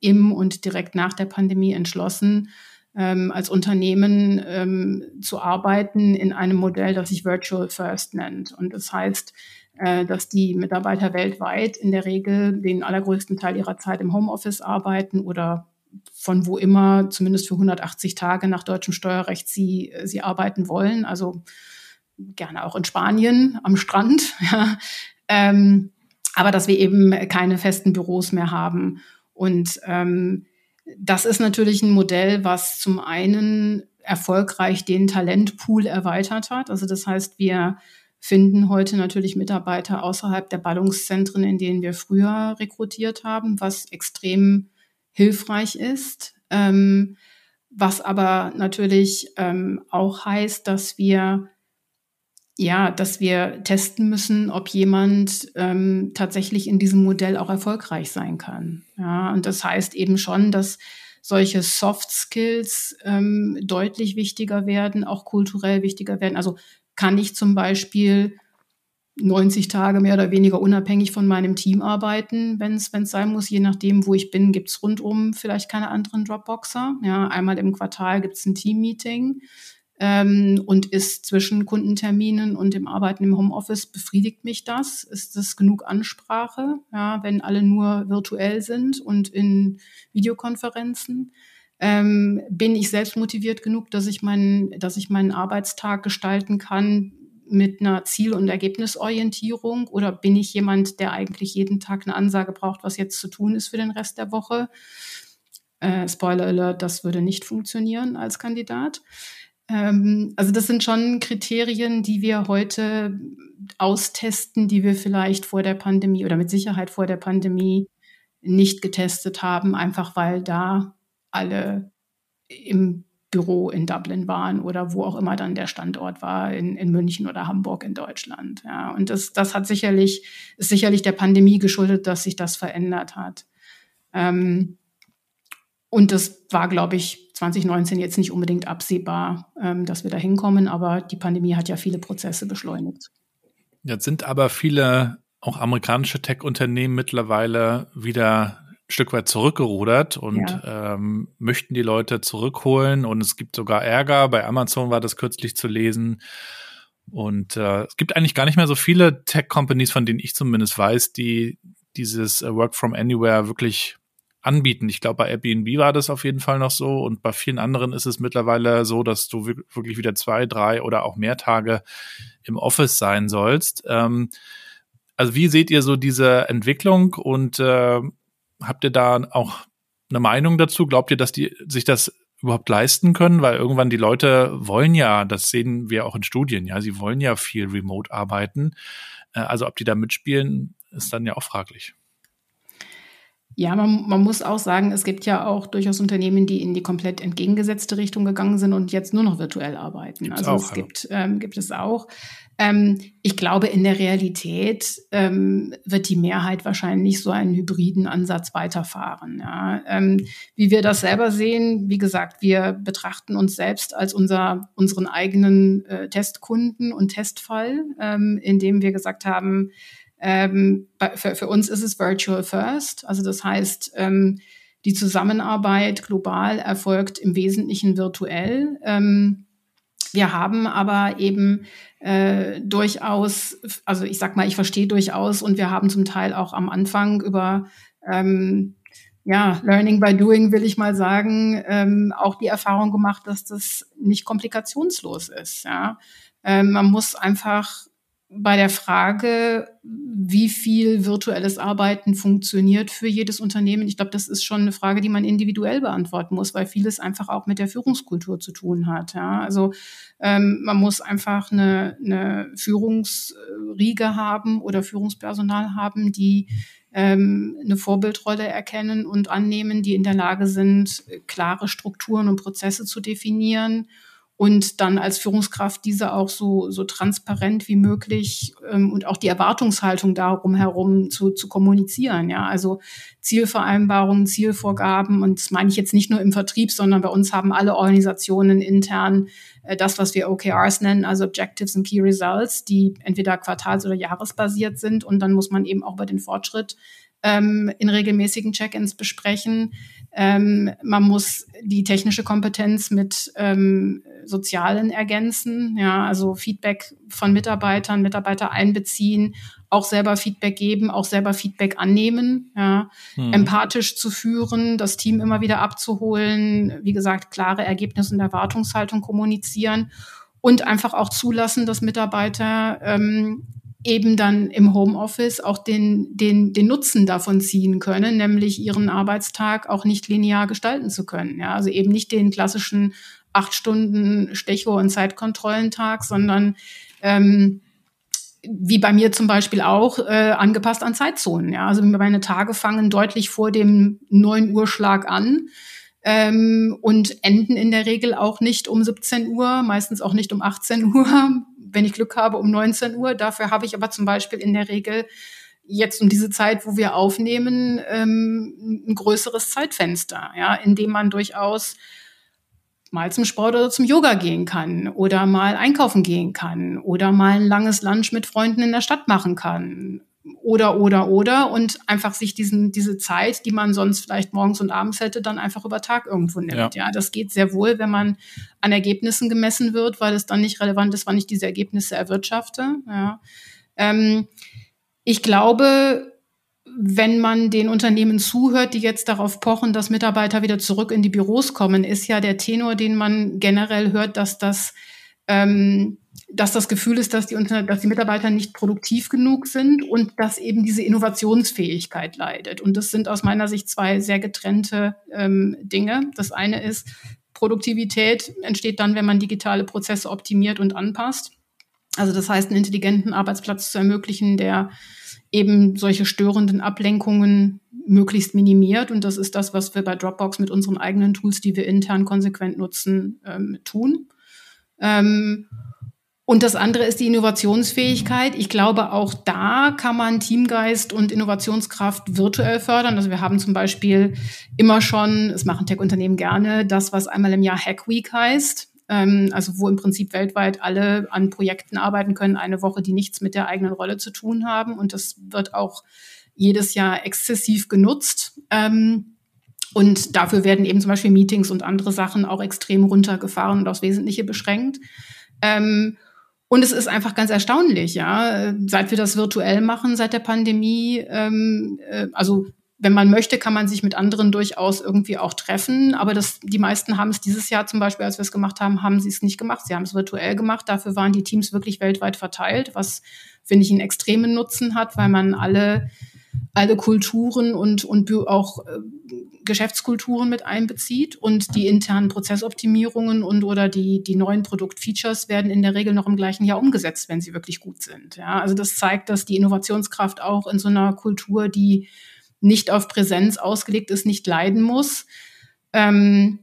im und direkt nach der Pandemie entschlossen, ähm, als Unternehmen ähm, zu arbeiten in einem Modell, das sich Virtual First nennt. Und das heißt, äh, dass die Mitarbeiter weltweit in der Regel den allergrößten Teil ihrer Zeit im Homeoffice arbeiten oder von wo immer, zumindest für 180 Tage nach deutschem Steuerrecht, sie, sie arbeiten wollen. Also gerne auch in Spanien am Strand. Ähm, aber dass wir eben keine festen Büros mehr haben. Und ähm, das ist natürlich ein Modell, was zum einen erfolgreich den Talentpool erweitert hat. Also das heißt, wir finden heute natürlich Mitarbeiter außerhalb der Ballungszentren, in denen wir früher rekrutiert haben, was extrem hilfreich ist. Ähm, was aber natürlich ähm, auch heißt, dass wir ja, dass wir testen müssen, ob jemand ähm, tatsächlich in diesem Modell auch erfolgreich sein kann. Ja, und das heißt eben schon, dass solche Soft Skills ähm, deutlich wichtiger werden, auch kulturell wichtiger werden. Also kann ich zum Beispiel 90 Tage mehr oder weniger unabhängig von meinem Team arbeiten, wenn es sein muss. Je nachdem, wo ich bin, gibt es rundum vielleicht keine anderen Dropboxer. Ja, einmal im Quartal gibt es ein Team-Meeting ähm, und ist zwischen Kundenterminen und dem Arbeiten im Homeoffice, befriedigt mich das? Ist das genug Ansprache, ja, wenn alle nur virtuell sind und in Videokonferenzen? Ähm, bin ich selbst motiviert genug, dass ich meinen, dass ich meinen Arbeitstag gestalten kann mit einer Ziel- und Ergebnisorientierung? Oder bin ich jemand, der eigentlich jeden Tag eine Ansage braucht, was jetzt zu tun ist für den Rest der Woche? Äh, Spoiler Alert, das würde nicht funktionieren als Kandidat. Ähm, also das sind schon Kriterien, die wir heute austesten, die wir vielleicht vor der Pandemie oder mit Sicherheit vor der Pandemie nicht getestet haben, einfach weil da alle im Büro in Dublin waren oder wo auch immer dann der Standort war, in, in München oder Hamburg in Deutschland. Ja, und das, das hat sicherlich, ist sicherlich der Pandemie geschuldet, dass sich das verändert hat. Ähm, und das war, glaube ich, 2019 jetzt nicht unbedingt absehbar, ähm, dass wir da hinkommen, aber die Pandemie hat ja viele Prozesse beschleunigt. Jetzt sind aber viele auch amerikanische Tech-Unternehmen mittlerweile wieder Stück weit zurückgerudert und ja. ähm, möchten die Leute zurückholen. Und es gibt sogar Ärger. Bei Amazon war das kürzlich zu lesen. Und äh, es gibt eigentlich gar nicht mehr so viele Tech-Companies, von denen ich zumindest weiß, die dieses äh, Work from Anywhere wirklich anbieten. Ich glaube, bei Airbnb war das auf jeden Fall noch so und bei vielen anderen ist es mittlerweile so, dass du wirklich wieder zwei, drei oder auch mehr Tage im Office sein sollst. Ähm, also wie seht ihr so diese Entwicklung und äh, habt ihr da auch eine Meinung dazu? Glaubt ihr, dass die sich das überhaupt leisten können? Weil irgendwann die Leute wollen ja, das sehen wir auch in Studien, ja, sie wollen ja viel remote arbeiten. Äh, also ob die da mitspielen, ist dann ja auch fraglich. Ja, man, man muss auch sagen, es gibt ja auch durchaus Unternehmen, die in die komplett entgegengesetzte Richtung gegangen sind und jetzt nur noch virtuell arbeiten. Gibt's also auch, es gibt, ähm, gibt es auch. Ähm, ich glaube, in der Realität ähm, wird die Mehrheit wahrscheinlich so einen hybriden Ansatz weiterfahren. Ja. Ähm, wie wir das selber sehen, wie gesagt, wir betrachten uns selbst als unser, unseren eigenen äh, Testkunden und Testfall, ähm, indem wir gesagt haben, ähm, für, für, uns ist es Virtual First. Also das heißt, ähm, die Zusammenarbeit global erfolgt im Wesentlichen virtuell. Ähm, wir haben aber eben äh, durchaus, also ich sag mal, ich verstehe durchaus und wir haben zum Teil auch am Anfang über ähm, ja, Learning by Doing will ich mal sagen, ähm, auch die Erfahrung gemacht, dass das nicht komplikationslos ist. Ja. Ähm, man muss einfach bei der Frage, wie viel virtuelles Arbeiten funktioniert für jedes Unternehmen, ich glaube, das ist schon eine Frage, die man individuell beantworten muss, weil vieles einfach auch mit der Führungskultur zu tun hat. Ja? Also ähm, man muss einfach eine, eine Führungsriege haben oder Führungspersonal haben, die ähm, eine Vorbildrolle erkennen und annehmen, die in der Lage sind, klare Strukturen und Prozesse zu definieren und dann als Führungskraft diese auch so, so transparent wie möglich ähm, und auch die Erwartungshaltung darum herum zu, zu kommunizieren. Ja, also Zielvereinbarungen, Zielvorgaben und das meine ich jetzt nicht nur im Vertrieb, sondern bei uns haben alle Organisationen intern äh, das, was wir OKRs nennen, also Objectives and Key Results, die entweder quartals- oder jahresbasiert sind und dann muss man eben auch über den Fortschritt ähm, in regelmäßigen Check-ins besprechen. Ähm, man muss die technische Kompetenz mit ähm, sozialen ergänzen, ja, also Feedback von Mitarbeitern, Mitarbeiter einbeziehen, auch selber Feedback geben, auch selber Feedback annehmen, ja, hm. empathisch zu führen, das Team immer wieder abzuholen, wie gesagt, klare Ergebnisse und Erwartungshaltung kommunizieren und einfach auch zulassen, dass Mitarbeiter ähm, eben dann im Homeoffice auch den, den, den Nutzen davon ziehen können, nämlich ihren Arbeitstag auch nicht linear gestalten zu können. Ja, also eben nicht den klassischen acht Stunden Stecho- und Zeitkontrollentag, sondern ähm, wie bei mir zum Beispiel auch, äh, angepasst an Zeitzonen. Ja? Also meine Tage fangen deutlich vor dem 9 Uhr Schlag an ähm, und enden in der Regel auch nicht um 17 Uhr, meistens auch nicht um 18 Uhr, wenn ich Glück habe, um 19 Uhr. Dafür habe ich aber zum Beispiel in der Regel jetzt um diese Zeit, wo wir aufnehmen, ähm, ein größeres Zeitfenster, ja, in dem man durchaus mal zum Sport oder zum Yoga gehen kann oder mal einkaufen gehen kann oder mal ein langes Lunch mit Freunden in der Stadt machen kann oder, oder, oder und einfach sich diesen, diese Zeit, die man sonst vielleicht morgens und abends hätte, dann einfach über Tag irgendwo nimmt. Ja. ja, das geht sehr wohl, wenn man an Ergebnissen gemessen wird, weil es dann nicht relevant ist, wann ich diese Ergebnisse erwirtschafte. Ja. Ähm, ich glaube, wenn man den Unternehmen zuhört, die jetzt darauf pochen, dass Mitarbeiter wieder zurück in die Büros kommen, ist ja der Tenor, den man generell hört, dass das ähm, dass das Gefühl ist, dass die, dass die Mitarbeiter nicht produktiv genug sind und dass eben diese Innovationsfähigkeit leidet. Und das sind aus meiner Sicht zwei sehr getrennte ähm, Dinge. Das eine ist, Produktivität entsteht dann, wenn man digitale Prozesse optimiert und anpasst. Also das heißt, einen intelligenten Arbeitsplatz zu ermöglichen, der eben solche störenden Ablenkungen möglichst minimiert. Und das ist das, was wir bei Dropbox mit unseren eigenen Tools, die wir intern konsequent nutzen, ähm, tun. Ähm, und das andere ist die Innovationsfähigkeit. Ich glaube, auch da kann man Teamgeist und Innovationskraft virtuell fördern. Also wir haben zum Beispiel immer schon, es machen Tech-Unternehmen gerne, das, was einmal im Jahr Hack Week heißt. Ähm, also wo im Prinzip weltweit alle an Projekten arbeiten können, eine Woche, die nichts mit der eigenen Rolle zu tun haben. Und das wird auch jedes Jahr exzessiv genutzt. Ähm, und dafür werden eben zum Beispiel Meetings und andere Sachen auch extrem runtergefahren und aufs Wesentliche beschränkt. Ähm, und es ist einfach ganz erstaunlich, ja, seit wir das virtuell machen, seit der Pandemie, ähm, äh, also wenn man möchte, kann man sich mit anderen durchaus irgendwie auch treffen. Aber das, die meisten haben es dieses Jahr zum Beispiel, als wir es gemacht haben, haben sie es nicht gemacht. Sie haben es virtuell gemacht. Dafür waren die Teams wirklich weltweit verteilt, was, finde ich, einen extremen Nutzen hat, weil man alle, alle Kulturen und, und auch äh, Geschäftskulturen mit einbezieht und die internen Prozessoptimierungen und oder die, die neuen Produktfeatures werden in der Regel noch im gleichen Jahr umgesetzt, wenn sie wirklich gut sind. Ja, also das zeigt, dass die Innovationskraft auch in so einer Kultur, die nicht auf Präsenz ausgelegt ist, nicht leiden muss. Ähm,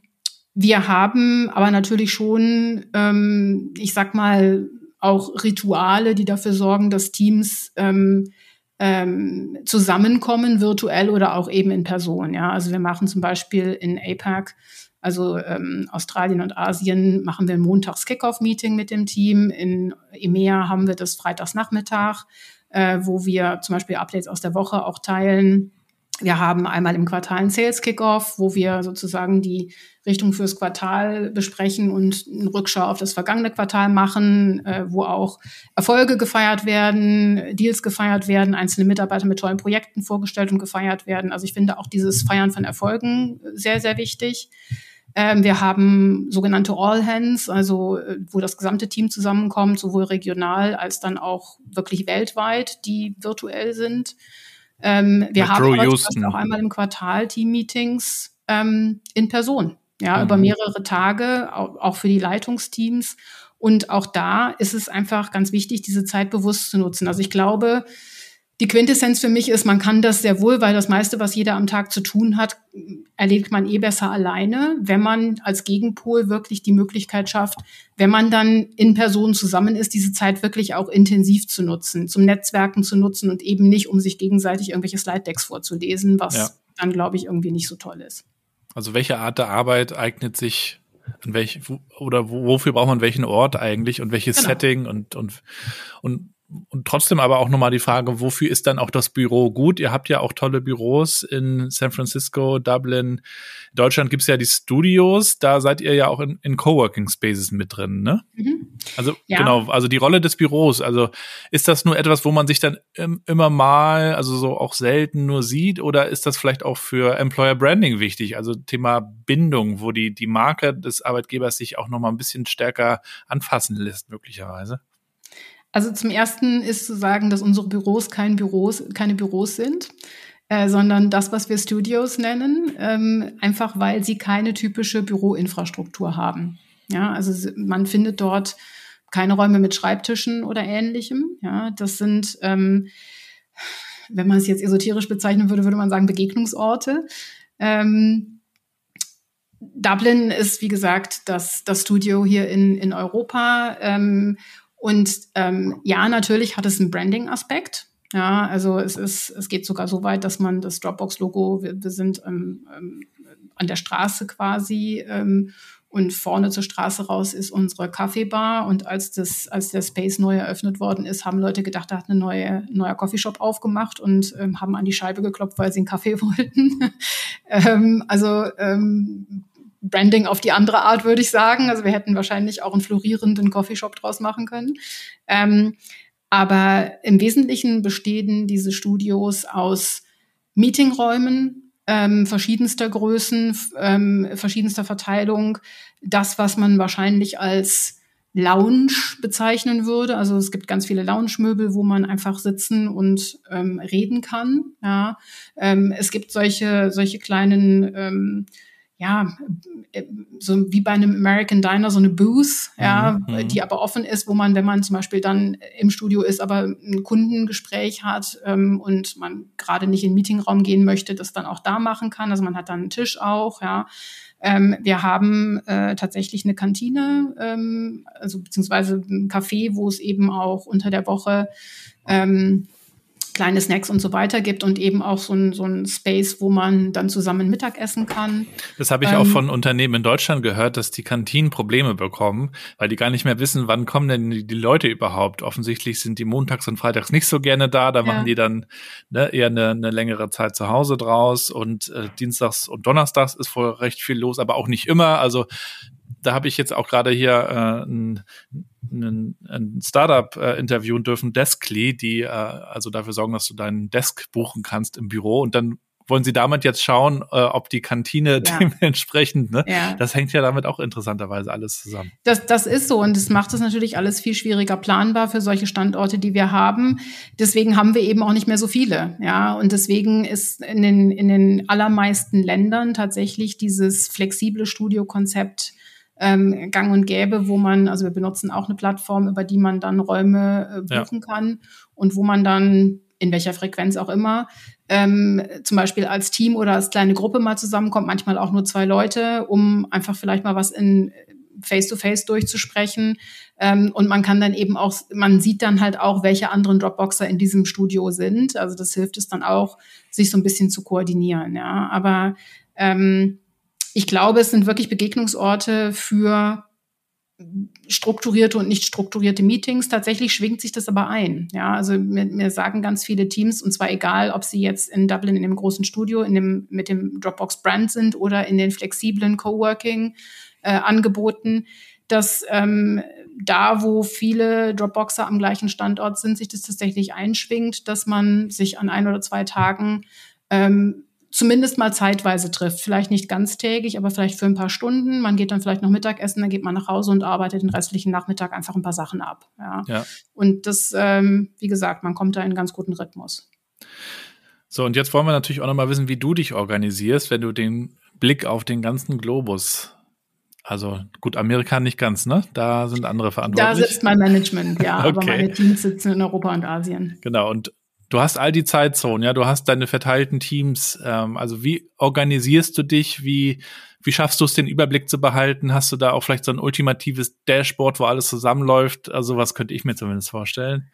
wir haben aber natürlich schon, ähm, ich sag mal, auch Rituale, die dafür sorgen, dass Teams ähm, ähm, zusammenkommen, virtuell oder auch eben in Person. Ja, also wir machen zum Beispiel in APAC, also ähm, Australien und Asien, machen wir ein montags Kickoff-Meeting mit dem Team. In EMEA haben wir das Freitagsnachmittag, äh, wo wir zum Beispiel Updates aus der Woche auch teilen. Wir haben einmal im Quartal einen Sales Kickoff, wo wir sozusagen die Richtung fürs Quartal besprechen und eine Rückschau auf das vergangene Quartal machen, äh, wo auch Erfolge gefeiert werden, Deals gefeiert werden, einzelne Mitarbeiter mit tollen Projekten vorgestellt und gefeiert werden. Also ich finde auch dieses Feiern von Erfolgen sehr, sehr wichtig. Ähm, wir haben sogenannte All Hands, also äh, wo das gesamte Team zusammenkommt, sowohl regional als dann auch wirklich weltweit, die virtuell sind. Ähm, wir haben aber auch einmal im Quartal Team-Meetings ähm, in Person, ja, mhm. über mehrere Tage, auch, auch für die Leitungsteams. Und auch da ist es einfach ganz wichtig, diese Zeit bewusst zu nutzen. Also ich glaube, die Quintessenz für mich ist, man kann das sehr wohl, weil das meiste, was jeder am Tag zu tun hat, erlebt man eh besser alleine, wenn man als Gegenpol wirklich die Möglichkeit schafft, wenn man dann in Person zusammen ist, diese Zeit wirklich auch intensiv zu nutzen, zum Netzwerken zu nutzen und eben nicht, um sich gegenseitig irgendwelche Slide-Decks vorzulesen, was ja. dann, glaube ich, irgendwie nicht so toll ist. Also welche Art der Arbeit eignet sich an welch, oder wofür braucht man welchen Ort eigentlich und welches genau. Setting und, und, und und trotzdem aber auch nochmal die Frage, wofür ist dann auch das Büro gut? Ihr habt ja auch tolle Büros in San Francisco, Dublin. In Deutschland gibt's ja die Studios, da seid ihr ja auch in, in Coworking Spaces mit drin, ne? Mhm. Also ja. genau, also die Rolle des Büros, also ist das nur etwas, wo man sich dann im, immer mal, also so auch selten nur sieht, oder ist das vielleicht auch für Employer Branding wichtig? Also Thema Bindung, wo die, die Marke des Arbeitgebers sich auch nochmal ein bisschen stärker anfassen lässt, möglicherweise? Also zum ersten ist zu sagen, dass unsere Büros kein Büros, keine Büros sind, äh, sondern das, was wir Studios nennen, ähm, einfach weil sie keine typische Büroinfrastruktur haben. Ja, also man findet dort keine Räume mit Schreibtischen oder ähnlichem. Ja, das sind, ähm, wenn man es jetzt esoterisch bezeichnen würde, würde man sagen Begegnungsorte. Ähm, Dublin ist, wie gesagt, das, das Studio hier in, in Europa. Ähm, und ähm, ja, natürlich hat es einen Branding-Aspekt. Ja, also es ist, es geht sogar so weit, dass man das Dropbox-Logo, wir, wir, sind ähm, ähm, an der Straße quasi ähm, und vorne zur Straße raus ist unsere Kaffeebar. Und als das, als der Space neu eröffnet worden ist, haben Leute gedacht, da hat eine neue, neuer Coffeeshop aufgemacht und ähm, haben an die Scheibe geklopft, weil sie einen Kaffee wollten. ähm, also ähm, Branding auf die andere Art, würde ich sagen. Also wir hätten wahrscheinlich auch einen florierenden Coffeeshop draus machen können. Ähm, aber im Wesentlichen bestehen diese Studios aus Meetingräumen ähm, verschiedenster Größen, ähm, verschiedenster Verteilung. Das, was man wahrscheinlich als Lounge bezeichnen würde. Also es gibt ganz viele Lounge-Möbel, wo man einfach sitzen und ähm, reden kann. Ja. Ähm, es gibt solche, solche kleinen ähm, ja, äh, so wie bei einem American Diner so eine Booth, ja, mhm, mhm. die aber offen ist, wo man, wenn man zum Beispiel dann im Studio ist, aber ein Kundengespräch hat ähm, und man gerade nicht in den Meetingraum gehen möchte, das dann auch da machen kann. Also man hat dann einen Tisch auch, ja. Ähm, wir haben äh, tatsächlich eine Kantine, ähm, also beziehungsweise ein Café, wo es eben auch unter der Woche ähm, kleine Snacks und so weiter gibt und eben auch so ein, so ein Space, wo man dann zusammen Mittag essen kann. Das habe ich ähm, auch von Unternehmen in Deutschland gehört, dass die Kantinen Probleme bekommen, weil die gar nicht mehr wissen, wann kommen denn die, die Leute überhaupt. Offensichtlich sind die montags und freitags nicht so gerne da, da ja. machen die dann ne, eher eine, eine längere Zeit zu Hause draus und äh, Dienstags und Donnerstags ist vorher recht viel los, aber auch nicht immer. Also da habe ich jetzt auch gerade hier äh, ein, ein, ein Startup äh, interviewen dürfen, Deskly, die äh, also dafür sorgen, dass du deinen Desk buchen kannst im Büro und dann wollen Sie damit jetzt schauen, äh, ob die Kantine ja. dementsprechend, ne? Ja. Das hängt ja damit auch interessanterweise alles zusammen. Das, das ist so und das macht es natürlich alles viel schwieriger planbar für solche Standorte, die wir haben. Deswegen haben wir eben auch nicht mehr so viele, ja. Und deswegen ist in den, in den allermeisten Ländern tatsächlich dieses flexible Studiokonzept ähm, gang und gäbe, wo man, also wir benutzen auch eine Plattform, über die man dann Räume äh, buchen ja. kann und wo man dann in welcher Frequenz auch immer, ähm, zum Beispiel als Team oder als kleine Gruppe mal zusammenkommt, manchmal auch nur zwei Leute, um einfach vielleicht mal was in Face-to-Face -face durchzusprechen. Ähm, und man kann dann eben auch, man sieht dann halt auch, welche anderen Dropboxer in diesem Studio sind. Also das hilft es dann auch, sich so ein bisschen zu koordinieren. Ja, aber ähm, ich glaube, es sind wirklich Begegnungsorte für strukturierte und nicht strukturierte Meetings. Tatsächlich schwingt sich das aber ein. Ja, also mir, mir, sagen ganz viele Teams, und zwar egal, ob sie jetzt in Dublin in dem großen Studio in dem, mit dem Dropbox Brand sind oder in den flexiblen Coworking äh, dass ähm, da, wo viele Dropboxer am gleichen Standort sind, sich das tatsächlich einschwingt, dass man sich an ein oder zwei Tagen ähm, zumindest mal zeitweise trifft. Vielleicht nicht ganztägig, aber vielleicht für ein paar Stunden. Man geht dann vielleicht noch Mittagessen, dann geht man nach Hause und arbeitet den restlichen Nachmittag einfach ein paar Sachen ab. Ja. ja. Und das, ähm, wie gesagt, man kommt da in einen ganz guten Rhythmus. So, und jetzt wollen wir natürlich auch nochmal wissen, wie du dich organisierst, wenn du den Blick auf den ganzen Globus also gut, Amerika nicht ganz, ne? Da sind andere verantwortlich. Da sitzt mein Management, ja, okay. aber meine Teams sitzen in Europa und Asien. Genau, und du hast all die Zeitzonen, ja, du hast deine verteilten Teams. Ähm, also wie organisierst du dich? Wie, wie schaffst du es, den Überblick zu behalten? Hast du da auch vielleicht so ein ultimatives Dashboard, wo alles zusammenläuft? Also was könnte ich mir zumindest vorstellen.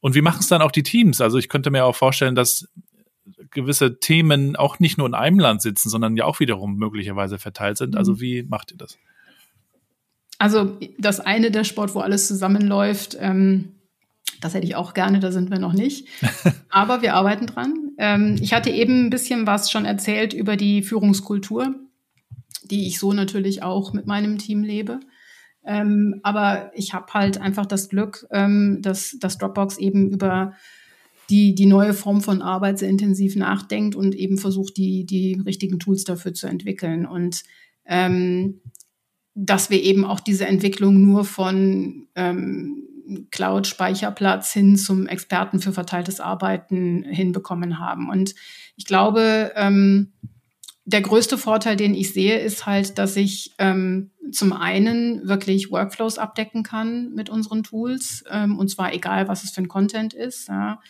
Und wie machen es dann auch die Teams? Also ich könnte mir auch vorstellen, dass gewisse Themen auch nicht nur in einem Land sitzen, sondern ja auch wiederum möglicherweise verteilt sind. Also mhm. wie macht ihr das? Also das eine Dashboard, wo alles zusammenläuft, ähm das hätte ich auch gerne, da sind wir noch nicht. Aber wir arbeiten dran. Ähm, ich hatte eben ein bisschen was schon erzählt über die Führungskultur, die ich so natürlich auch mit meinem Team lebe. Ähm, aber ich habe halt einfach das Glück, ähm, dass, dass Dropbox eben über die, die neue Form von Arbeit sehr intensiv nachdenkt und eben versucht, die, die richtigen Tools dafür zu entwickeln. Und ähm, dass wir eben auch diese Entwicklung nur von ähm, Cloud-Speicherplatz hin zum Experten für verteiltes Arbeiten hinbekommen haben. Und ich glaube, ähm, der größte Vorteil, den ich sehe, ist halt, dass ich ähm, zum einen wirklich Workflows abdecken kann mit unseren Tools, ähm, und zwar egal, was es für ein Content ist, ja,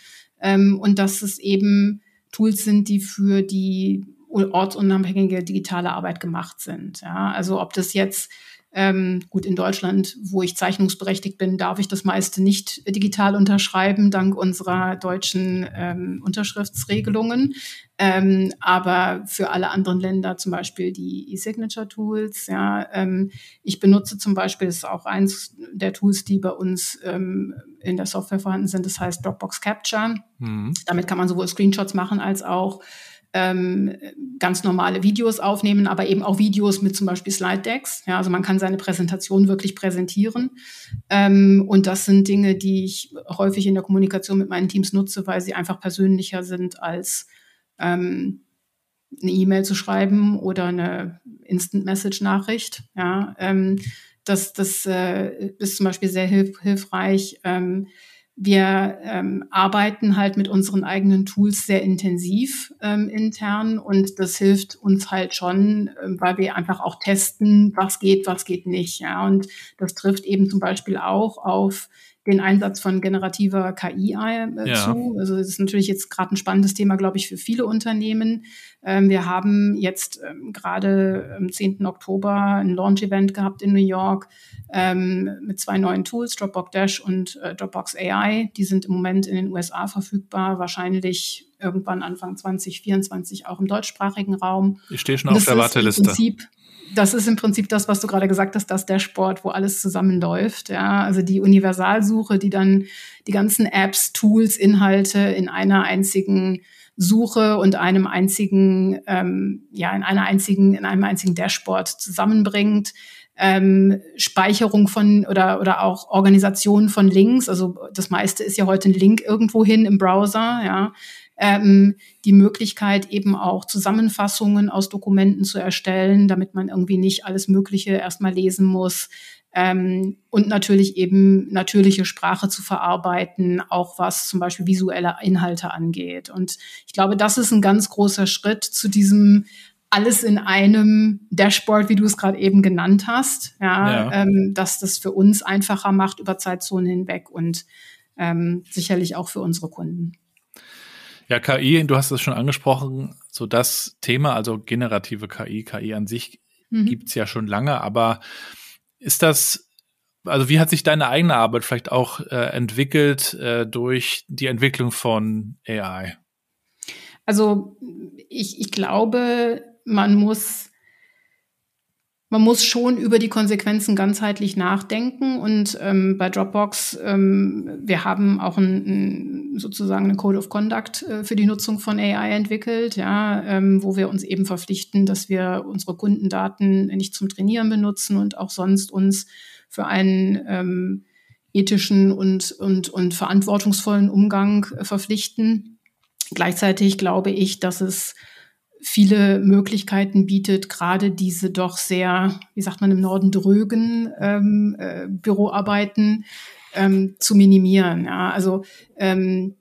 ähm, und dass es eben Tools sind, die für die ortsunabhängige digitale Arbeit gemacht sind. Ja. Also ob das jetzt ähm, gut, in Deutschland, wo ich zeichnungsberechtigt bin, darf ich das meiste nicht digital unterschreiben, dank unserer deutschen ähm, Unterschriftsregelungen. Ähm, aber für alle anderen Länder, zum Beispiel die E-Signature-Tools, ja, ähm, ich benutze zum Beispiel, das ist auch eins der Tools, die bei uns ähm, in der Software vorhanden sind, das heißt Dropbox Capture. Mhm. Damit kann man sowohl Screenshots machen als auch ähm, ganz normale Videos aufnehmen, aber eben auch Videos mit zum Beispiel Slide Decks. Ja, also man kann seine Präsentation wirklich präsentieren. Ähm, und das sind Dinge, die ich häufig in der Kommunikation mit meinen Teams nutze, weil sie einfach persönlicher sind als ähm, eine E-Mail zu schreiben oder eine Instant Message Nachricht. Ja, ähm, das, das äh, ist zum Beispiel sehr hilf hilfreich. Ähm, wir ähm, arbeiten halt mit unseren eigenen Tools sehr intensiv ähm, intern und das hilft uns halt schon, ähm, weil wir einfach auch testen, was geht, was geht nicht. Ja, und das trifft eben zum Beispiel auch auf den Einsatz von generativer KI äh, ja. zu. Also das ist natürlich jetzt gerade ein spannendes Thema, glaube ich, für viele Unternehmen. Ähm, wir haben jetzt ähm, gerade am 10. Oktober ein Launch-Event gehabt in New York ähm, mit zwei neuen Tools, Dropbox Dash und äh, Dropbox AI. Die sind im Moment in den USA verfügbar, wahrscheinlich irgendwann Anfang 2024 auch im deutschsprachigen Raum. Ich stehe schon auf der Warteliste. Prinzip, das ist im Prinzip das, was du gerade gesagt hast, das Dashboard, wo alles zusammenläuft. Ja, also die Universalsuche, die dann die ganzen Apps, Tools, Inhalte in einer einzigen Suche und einem einzigen, ähm, ja, in einer einzigen, in einem einzigen Dashboard zusammenbringt ähm, Speicherung von oder, oder auch Organisation von Links. Also das meiste ist ja heute ein Link irgendwo hin im Browser, ja. Ähm, die Möglichkeit eben auch Zusammenfassungen aus Dokumenten zu erstellen, damit man irgendwie nicht alles Mögliche erstmal lesen muss. Ähm, und natürlich eben natürliche Sprache zu verarbeiten, auch was zum Beispiel visuelle Inhalte angeht. Und ich glaube, das ist ein ganz großer Schritt zu diesem alles in einem Dashboard, wie du es gerade eben genannt hast, ja, ja. Ähm, dass das für uns einfacher macht über Zeitzonen hinweg und ähm, sicherlich auch für unsere Kunden. Ja, KI, du hast es schon angesprochen, so das Thema, also generative KI, KI an sich mhm. gibt's ja schon lange, aber ist das, also wie hat sich deine eigene Arbeit vielleicht auch äh, entwickelt äh, durch die Entwicklung von AI? Also ich, ich glaube, man muss man muss schon über die Konsequenzen ganzheitlich nachdenken. Und ähm, bei Dropbox, ähm, wir haben auch ein, ein, sozusagen eine Code of Conduct äh, für die Nutzung von AI entwickelt, ja, ähm, wo wir uns eben verpflichten, dass wir unsere Kundendaten nicht zum Trainieren benutzen und auch sonst uns für einen ähm, ethischen und, und, und verantwortungsvollen Umgang äh, verpflichten. Gleichzeitig glaube ich, dass es viele Möglichkeiten bietet, gerade diese doch sehr, wie sagt man im Norden, drögen ähm, äh, Büroarbeiten ähm, zu minimieren. Ja, also ähm,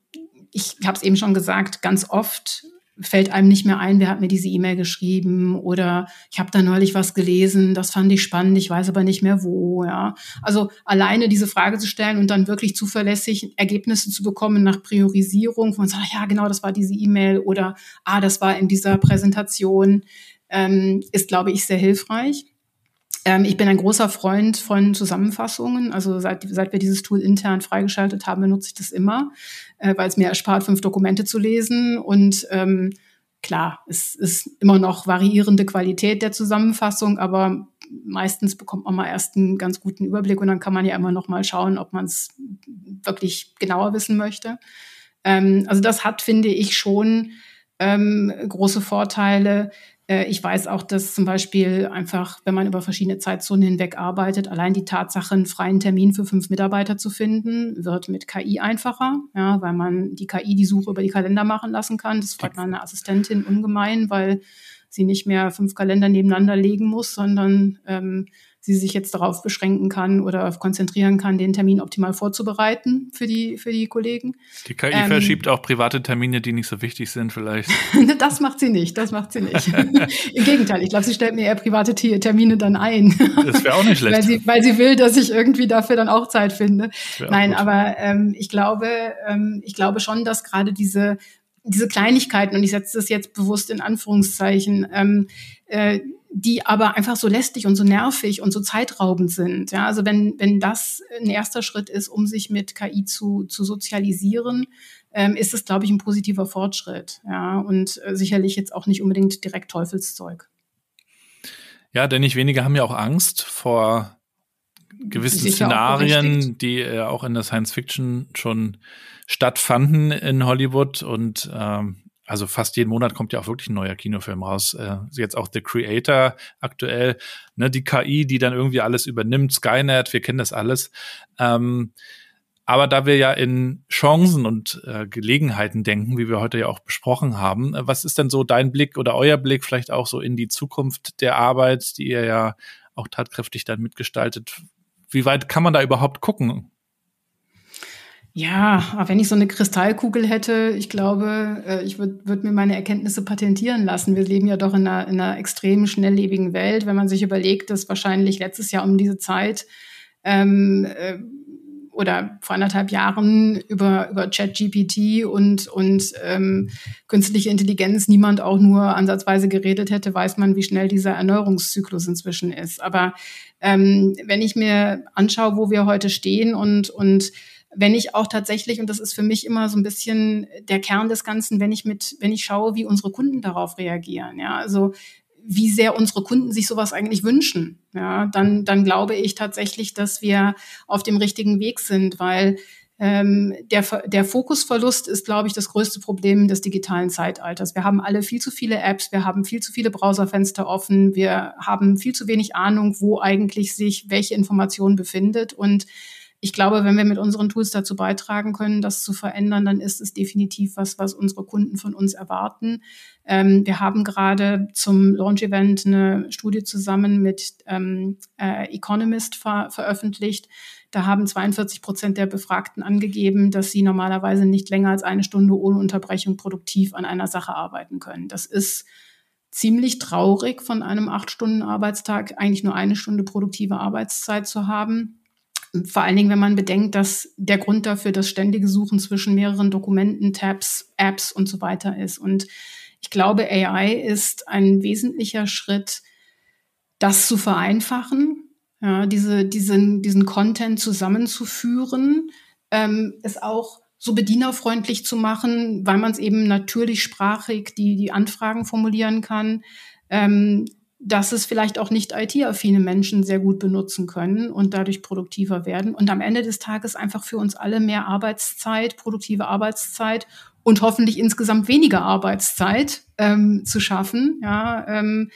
ich habe es eben schon gesagt, ganz oft fällt einem nicht mehr ein, wer hat mir diese E-Mail geschrieben oder ich habe da neulich was gelesen, das fand ich spannend, ich weiß aber nicht mehr wo. Ja. Also alleine diese Frage zu stellen und dann wirklich zuverlässig Ergebnisse zu bekommen nach Priorisierung, wo man sagt, ja genau, das war diese E-Mail oder ah, das war in dieser Präsentation, ähm, ist, glaube ich, sehr hilfreich. Ähm, ich bin ein großer Freund von Zusammenfassungen. Also seit, seit wir dieses Tool intern freigeschaltet haben, benutze ich das immer, äh, weil es mir erspart, fünf Dokumente zu lesen. Und ähm, klar, es ist immer noch variierende Qualität der Zusammenfassung, aber meistens bekommt man mal erst einen ganz guten Überblick und dann kann man ja immer noch mal schauen, ob man es wirklich genauer wissen möchte. Ähm, also das hat, finde ich, schon ähm, große Vorteile. Äh, ich weiß auch, dass zum Beispiel einfach, wenn man über verschiedene Zeitzonen hinweg arbeitet, allein die Tatsache, einen freien Termin für fünf Mitarbeiter zu finden, wird mit KI einfacher, ja, weil man die KI die Suche über die Kalender machen lassen kann. Das freut meine Assistentin ungemein, weil sie nicht mehr fünf Kalender nebeneinander legen muss, sondern ähm, sie sich jetzt darauf beschränken kann oder konzentrieren kann, den Termin optimal vorzubereiten für die, für die Kollegen. Die KI ähm, verschiebt auch private Termine, die nicht so wichtig sind vielleicht. das macht sie nicht, das macht sie nicht. Im Gegenteil, ich glaube, sie stellt mir eher private Termine dann ein. das wäre auch nicht schlecht. weil, sie, weil sie will, dass ich irgendwie dafür dann auch Zeit finde. Nein, gut. aber ähm, ich glaube, ähm, ich glaube schon, dass gerade diese diese Kleinigkeiten, und ich setze das jetzt bewusst in Anführungszeichen, ähm, äh, die aber einfach so lästig und so nervig und so zeitraubend sind. Ja, also wenn, wenn das ein erster Schritt ist, um sich mit KI zu, zu sozialisieren, ähm, ist es, glaube ich, ein positiver Fortschritt. Ja, und äh, sicherlich jetzt auch nicht unbedingt direkt Teufelszeug. Ja, denn nicht wenige haben ja auch Angst vor gewissen Sicher Szenarien, die äh, auch in der Science Fiction schon stattfanden in Hollywood und ähm, also fast jeden Monat kommt ja auch wirklich ein neuer Kinofilm raus. Äh, jetzt auch The Creator aktuell, ne, die KI, die dann irgendwie alles übernimmt, Skynet, wir kennen das alles. Ähm, aber da wir ja in Chancen und äh, Gelegenheiten denken, wie wir heute ja auch besprochen haben, äh, was ist denn so dein Blick oder euer Blick vielleicht auch so in die Zukunft der Arbeit, die ihr ja auch tatkräftig dann mitgestaltet? Wie weit kann man da überhaupt gucken? Ja, aber wenn ich so eine Kristallkugel hätte, ich glaube, äh, ich würde würd mir meine Erkenntnisse patentieren lassen. Wir leben ja doch in einer, in einer extrem schnelllebigen Welt. Wenn man sich überlegt, dass wahrscheinlich letztes Jahr um diese Zeit ähm, äh, oder vor anderthalb Jahren über, über ChatGPT und, und ähm, künstliche Intelligenz niemand auch nur ansatzweise geredet hätte, weiß man, wie schnell dieser Erneuerungszyklus inzwischen ist. Aber ähm, wenn ich mir anschaue, wo wir heute stehen und, und wenn ich auch tatsächlich, und das ist für mich immer so ein bisschen der Kern des Ganzen, wenn ich mit, wenn ich schaue, wie unsere Kunden darauf reagieren, ja, also wie sehr unsere Kunden sich sowas eigentlich wünschen, ja, dann, dann glaube ich tatsächlich, dass wir auf dem richtigen Weg sind, weil ähm, der, der Fokusverlust ist, glaube ich, das größte Problem des digitalen Zeitalters. Wir haben alle viel zu viele Apps, wir haben viel zu viele Browserfenster offen, wir haben viel zu wenig Ahnung, wo eigentlich sich welche Information befindet und ich glaube, wenn wir mit unseren Tools dazu beitragen können, das zu verändern, dann ist es definitiv was, was unsere Kunden von uns erwarten. Ähm, wir haben gerade zum Launch-Event eine Studie zusammen mit ähm, äh, Economist ver veröffentlicht. Da haben 42 Prozent der Befragten angegeben, dass sie normalerweise nicht länger als eine Stunde ohne Unterbrechung produktiv an einer Sache arbeiten können. Das ist ziemlich traurig, von einem acht Stunden Arbeitstag eigentlich nur eine Stunde produktive Arbeitszeit zu haben. Vor allen Dingen, wenn man bedenkt, dass der Grund dafür das ständige Suchen zwischen mehreren Dokumenten, Tabs, Apps und so weiter ist. Und ich glaube, AI ist ein wesentlicher Schritt, das zu vereinfachen, ja, diese, diesen, diesen Content zusammenzuführen, ähm, es auch so bedienerfreundlich zu machen, weil man es eben natürlich sprachig die, die Anfragen formulieren kann, ähm, dass es vielleicht auch nicht IT-affine Menschen sehr gut benutzen können und dadurch produktiver werden und am Ende des Tages einfach für uns alle mehr Arbeitszeit, produktive Arbeitszeit und hoffentlich insgesamt weniger Arbeitszeit ähm, zu schaffen. Ja, ähm,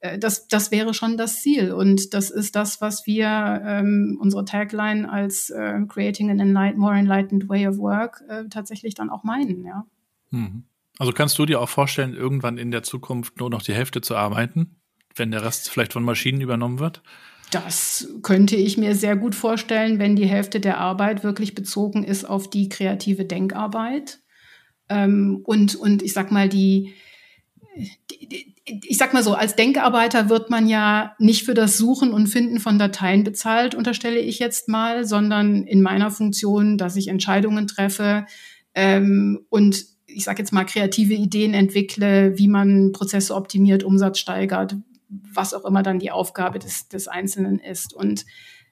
äh, das, das wäre schon das Ziel. Und das ist das, was wir ähm, unsere Tagline als äh, Creating an enlight More Enlightened Way of Work äh, tatsächlich dann auch meinen, ja. Mhm. Also kannst du dir auch vorstellen, irgendwann in der Zukunft nur noch die Hälfte zu arbeiten, wenn der Rest vielleicht von Maschinen übernommen wird? Das könnte ich mir sehr gut vorstellen, wenn die Hälfte der Arbeit wirklich bezogen ist auf die kreative Denkarbeit. Ähm, und, und ich sag mal, die, die, ich sag mal so, als Denkarbeiter wird man ja nicht für das Suchen und Finden von Dateien bezahlt, unterstelle ich jetzt mal, sondern in meiner Funktion, dass ich Entscheidungen treffe ähm, und ich sage jetzt mal kreative Ideen entwickle, wie man Prozesse optimiert, Umsatz steigert, was auch immer dann die Aufgabe des, des Einzelnen ist. Und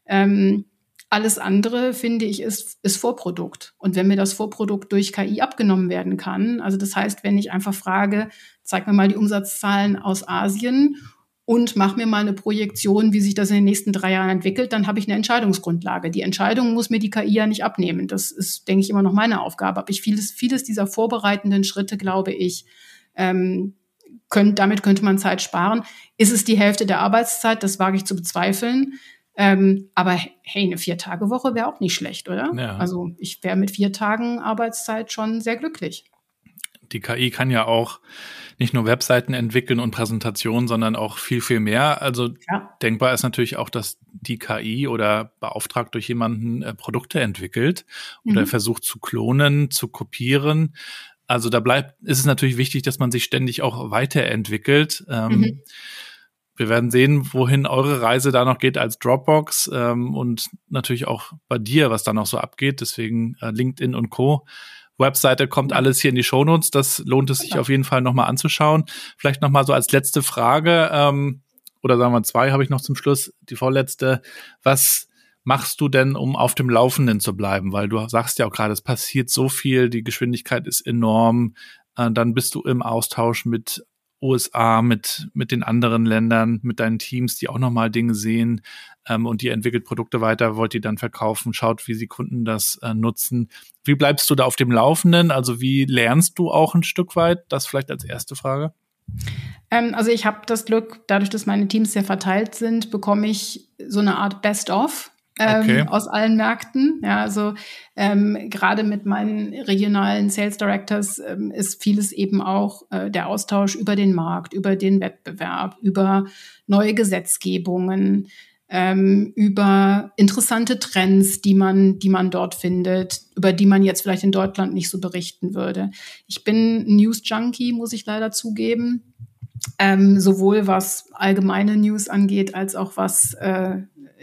ähm, alles andere, finde ich, ist, ist Vorprodukt. Und wenn mir das Vorprodukt durch KI abgenommen werden kann, also das heißt, wenn ich einfach frage, zeig mir mal die Umsatzzahlen aus Asien und mach mir mal eine Projektion, wie sich das in den nächsten drei Jahren entwickelt, dann habe ich eine Entscheidungsgrundlage. Die Entscheidung muss mir die KI ja nicht abnehmen. Das ist, denke ich, immer noch meine Aufgabe. Aber ich vieles, vieles dieser vorbereitenden Schritte, glaube ich, ähm, könnt, damit könnte man Zeit sparen. Ist es die Hälfte der Arbeitszeit? Das wage ich zu bezweifeln. Ähm, aber hey, eine Vier-Tage-Woche wäre auch nicht schlecht, oder? Ja. Also ich wäre mit vier Tagen Arbeitszeit schon sehr glücklich. Die KI kann ja auch nicht nur Webseiten entwickeln und Präsentationen, sondern auch viel, viel mehr. Also ja. denkbar ist natürlich auch, dass die KI oder beauftragt durch jemanden äh, Produkte entwickelt oder mhm. versucht zu klonen, zu kopieren. Also da bleibt, ist es natürlich wichtig, dass man sich ständig auch weiterentwickelt. Ähm, mhm wir werden sehen, wohin eure Reise da noch geht als Dropbox ähm, und natürlich auch bei dir, was da noch so abgeht. Deswegen äh, LinkedIn und Co. Webseite kommt alles hier in die Shownotes. Das lohnt es sich auf jeden Fall nochmal anzuschauen. Vielleicht nochmal so als letzte Frage, ähm, oder sagen wir zwei habe ich noch zum Schluss, die vorletzte. Was machst du denn, um auf dem Laufenden zu bleiben? Weil du sagst ja auch gerade, es passiert so viel, die Geschwindigkeit ist enorm. Äh, dann bist du im Austausch mit USA, mit, mit den anderen Ländern, mit deinen Teams, die auch nochmal Dinge sehen ähm, und die entwickelt Produkte weiter, wollt ihr dann verkaufen, schaut, wie sie Kunden das äh, nutzen. Wie bleibst du da auf dem Laufenden? Also wie lernst du auch ein Stück weit? Das vielleicht als erste Frage. Ähm, also ich habe das Glück, dadurch, dass meine Teams sehr verteilt sind, bekomme ich so eine Art Best-of ähm, okay. aus allen Märkten. Ja, also ähm, gerade mit meinen regionalen Sales Directors ähm, ist vieles eben auch äh, der Austausch über den Markt, über den Wettbewerb, über neue Gesetzgebungen, ähm, über interessante Trends, die man, die man dort findet, über die man jetzt vielleicht in Deutschland nicht so berichten würde. Ich bin News Junkie, muss ich leider zugeben. Ähm, sowohl was allgemeine News angeht, als auch was äh,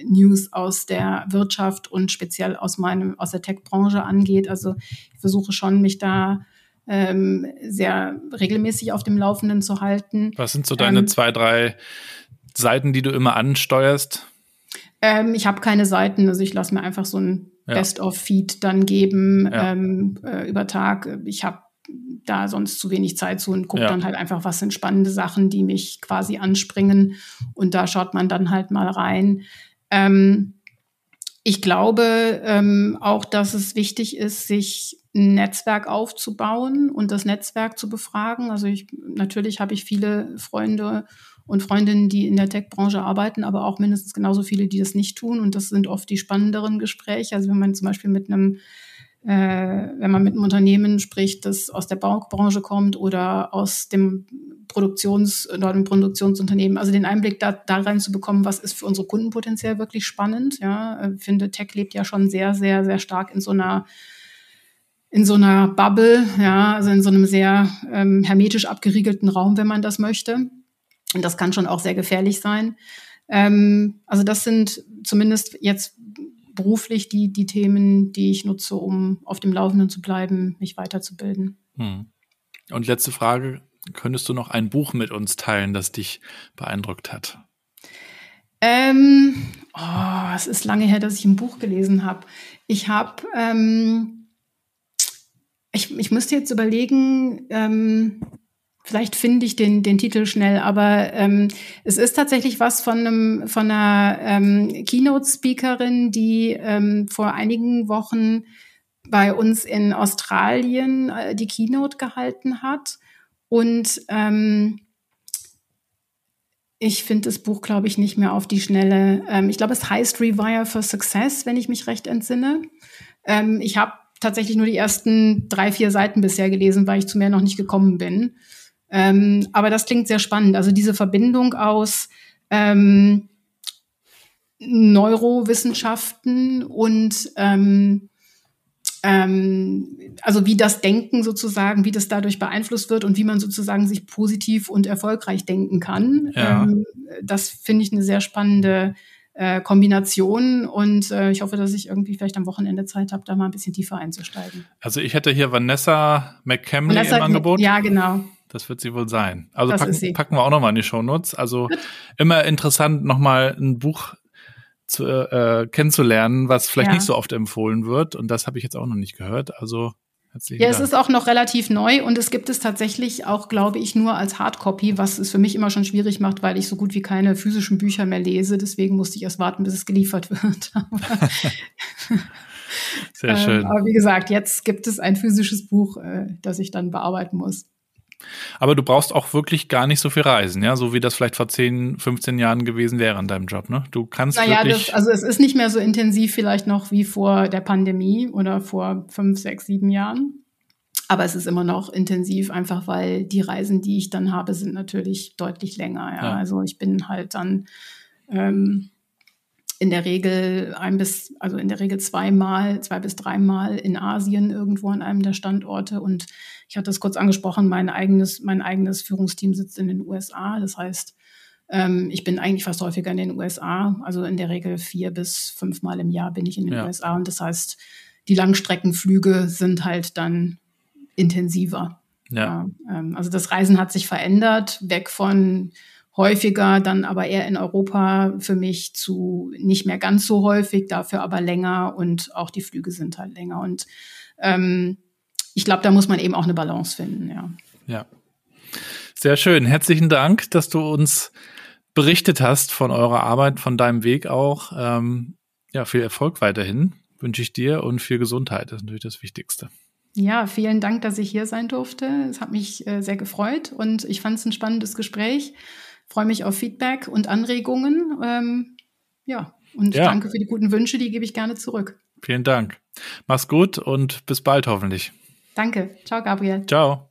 News aus der Wirtschaft und speziell aus meinem, aus der Tech-Branche angeht. Also ich versuche schon, mich da ähm, sehr regelmäßig auf dem Laufenden zu halten. Was sind so deine ähm, zwei, drei Seiten, die du immer ansteuerst? Ähm, ich habe keine Seiten, also ich lasse mir einfach so ein ja. Best-of-Feed dann geben ja. ähm, äh, über Tag. Ich habe da sonst zu wenig Zeit zu und gucke ja. dann halt einfach, was sind spannende Sachen, die mich quasi anspringen. Und da schaut man dann halt mal rein. Ähm, ich glaube ähm, auch, dass es wichtig ist, sich ein Netzwerk aufzubauen und das Netzwerk zu befragen. Also ich, natürlich habe ich viele Freunde und Freundinnen, die in der Tech-Branche arbeiten, aber auch mindestens genauso viele, die das nicht tun. Und das sind oft die spannenderen Gespräche. Also wenn man zum Beispiel mit einem wenn man mit einem Unternehmen spricht, das aus der Baubranche kommt oder aus dem Produktions- oder einem Produktionsunternehmen, also den Einblick da, da rein zu bekommen, was ist für unsere Kunden potenziell wirklich spannend. Ja, ich finde, Tech lebt ja schon sehr, sehr, sehr stark in so einer in so einer Bubble, ja, also in so einem sehr ähm, hermetisch abgeriegelten Raum, wenn man das möchte. Und das kann schon auch sehr gefährlich sein. Ähm, also das sind zumindest jetzt beruflich die, die Themen, die ich nutze, um auf dem Laufenden zu bleiben, mich weiterzubilden. Hm. Und letzte Frage, könntest du noch ein Buch mit uns teilen, das dich beeindruckt hat? Ähm, oh, es ist lange her, dass ich ein Buch gelesen habe. Ich habe, ähm, ich, ich müsste jetzt überlegen, ähm, Vielleicht finde ich den, den Titel schnell, aber ähm, es ist tatsächlich was von, einem, von einer ähm, Keynote-Speakerin, die ähm, vor einigen Wochen bei uns in Australien äh, die Keynote gehalten hat. Und ähm, ich finde das Buch, glaube ich, nicht mehr auf die Schnelle. Ähm, ich glaube, es heißt Rewire for Success, wenn ich mich recht entsinne. Ähm, ich habe tatsächlich nur die ersten drei, vier Seiten bisher gelesen, weil ich zu mehr noch nicht gekommen bin. Ähm, aber das klingt sehr spannend. Also diese Verbindung aus ähm, Neurowissenschaften und ähm, ähm, also wie das Denken sozusagen, wie das dadurch beeinflusst wird und wie man sozusagen sich positiv und erfolgreich denken kann. Ja. Ähm, das finde ich eine sehr spannende äh, Kombination und äh, ich hoffe, dass ich irgendwie vielleicht am Wochenende Zeit habe, da mal ein bisschen tiefer einzusteigen. Also ich hätte hier Vanessa McCamley Vanessa, im Angebot. Ja, genau. Das wird sie wohl sein. Also packen, packen, wir auch nochmal in die Shownotes. Also immer interessant, nochmal ein Buch zu, äh, kennenzulernen, was vielleicht ja. nicht so oft empfohlen wird. Und das habe ich jetzt auch noch nicht gehört. Also ja, es ist auch noch relativ neu und es gibt es tatsächlich auch, glaube ich, nur als Hardcopy, was es für mich immer schon schwierig macht, weil ich so gut wie keine physischen Bücher mehr lese. Deswegen musste ich erst warten, bis es geliefert wird. Sehr schön. Ähm, aber wie gesagt, jetzt gibt es ein physisches Buch, äh, das ich dann bearbeiten muss. Aber du brauchst auch wirklich gar nicht so viel reisen, ja, so wie das vielleicht vor 10, 15 Jahren gewesen wäre in deinem Job, ne? Du kannst naja, wirklich. Das, also es ist nicht mehr so intensiv vielleicht noch wie vor der Pandemie oder vor fünf, sechs, sieben Jahren. Aber es ist immer noch intensiv, einfach weil die Reisen, die ich dann habe, sind natürlich deutlich länger. Ja. ja. Also ich bin halt dann ähm, in der Regel ein bis, also in der Regel zweimal, zwei bis dreimal in Asien irgendwo an einem der Standorte. Und ich hatte es kurz angesprochen, mein eigenes, mein eigenes Führungsteam sitzt in den USA. Das heißt, ähm, ich bin eigentlich fast häufiger in den USA. Also in der Regel vier bis fünfmal im Jahr bin ich in den ja. USA. Und das heißt, die Langstreckenflüge sind halt dann intensiver. Ja. ja ähm, also das Reisen hat sich verändert, weg von häufiger, dann aber eher in Europa für mich zu nicht mehr ganz so häufig, dafür aber länger und auch die Flüge sind halt länger. Und ähm, ich glaube, da muss man eben auch eine Balance finden, ja. Ja. Sehr schön. Herzlichen Dank, dass du uns berichtet hast von eurer Arbeit, von deinem Weg auch. Ähm, ja, viel Erfolg weiterhin wünsche ich dir und viel Gesundheit. Das ist natürlich das Wichtigste. Ja, vielen Dank, dass ich hier sein durfte. Es hat mich äh, sehr gefreut und ich fand es ein spannendes Gespräch freue mich auf Feedback und Anregungen. Ähm, ja, und ja. danke für die guten Wünsche, die gebe ich gerne zurück. Vielen Dank. Mach's gut und bis bald hoffentlich. Danke. Ciao, Gabriel. Ciao.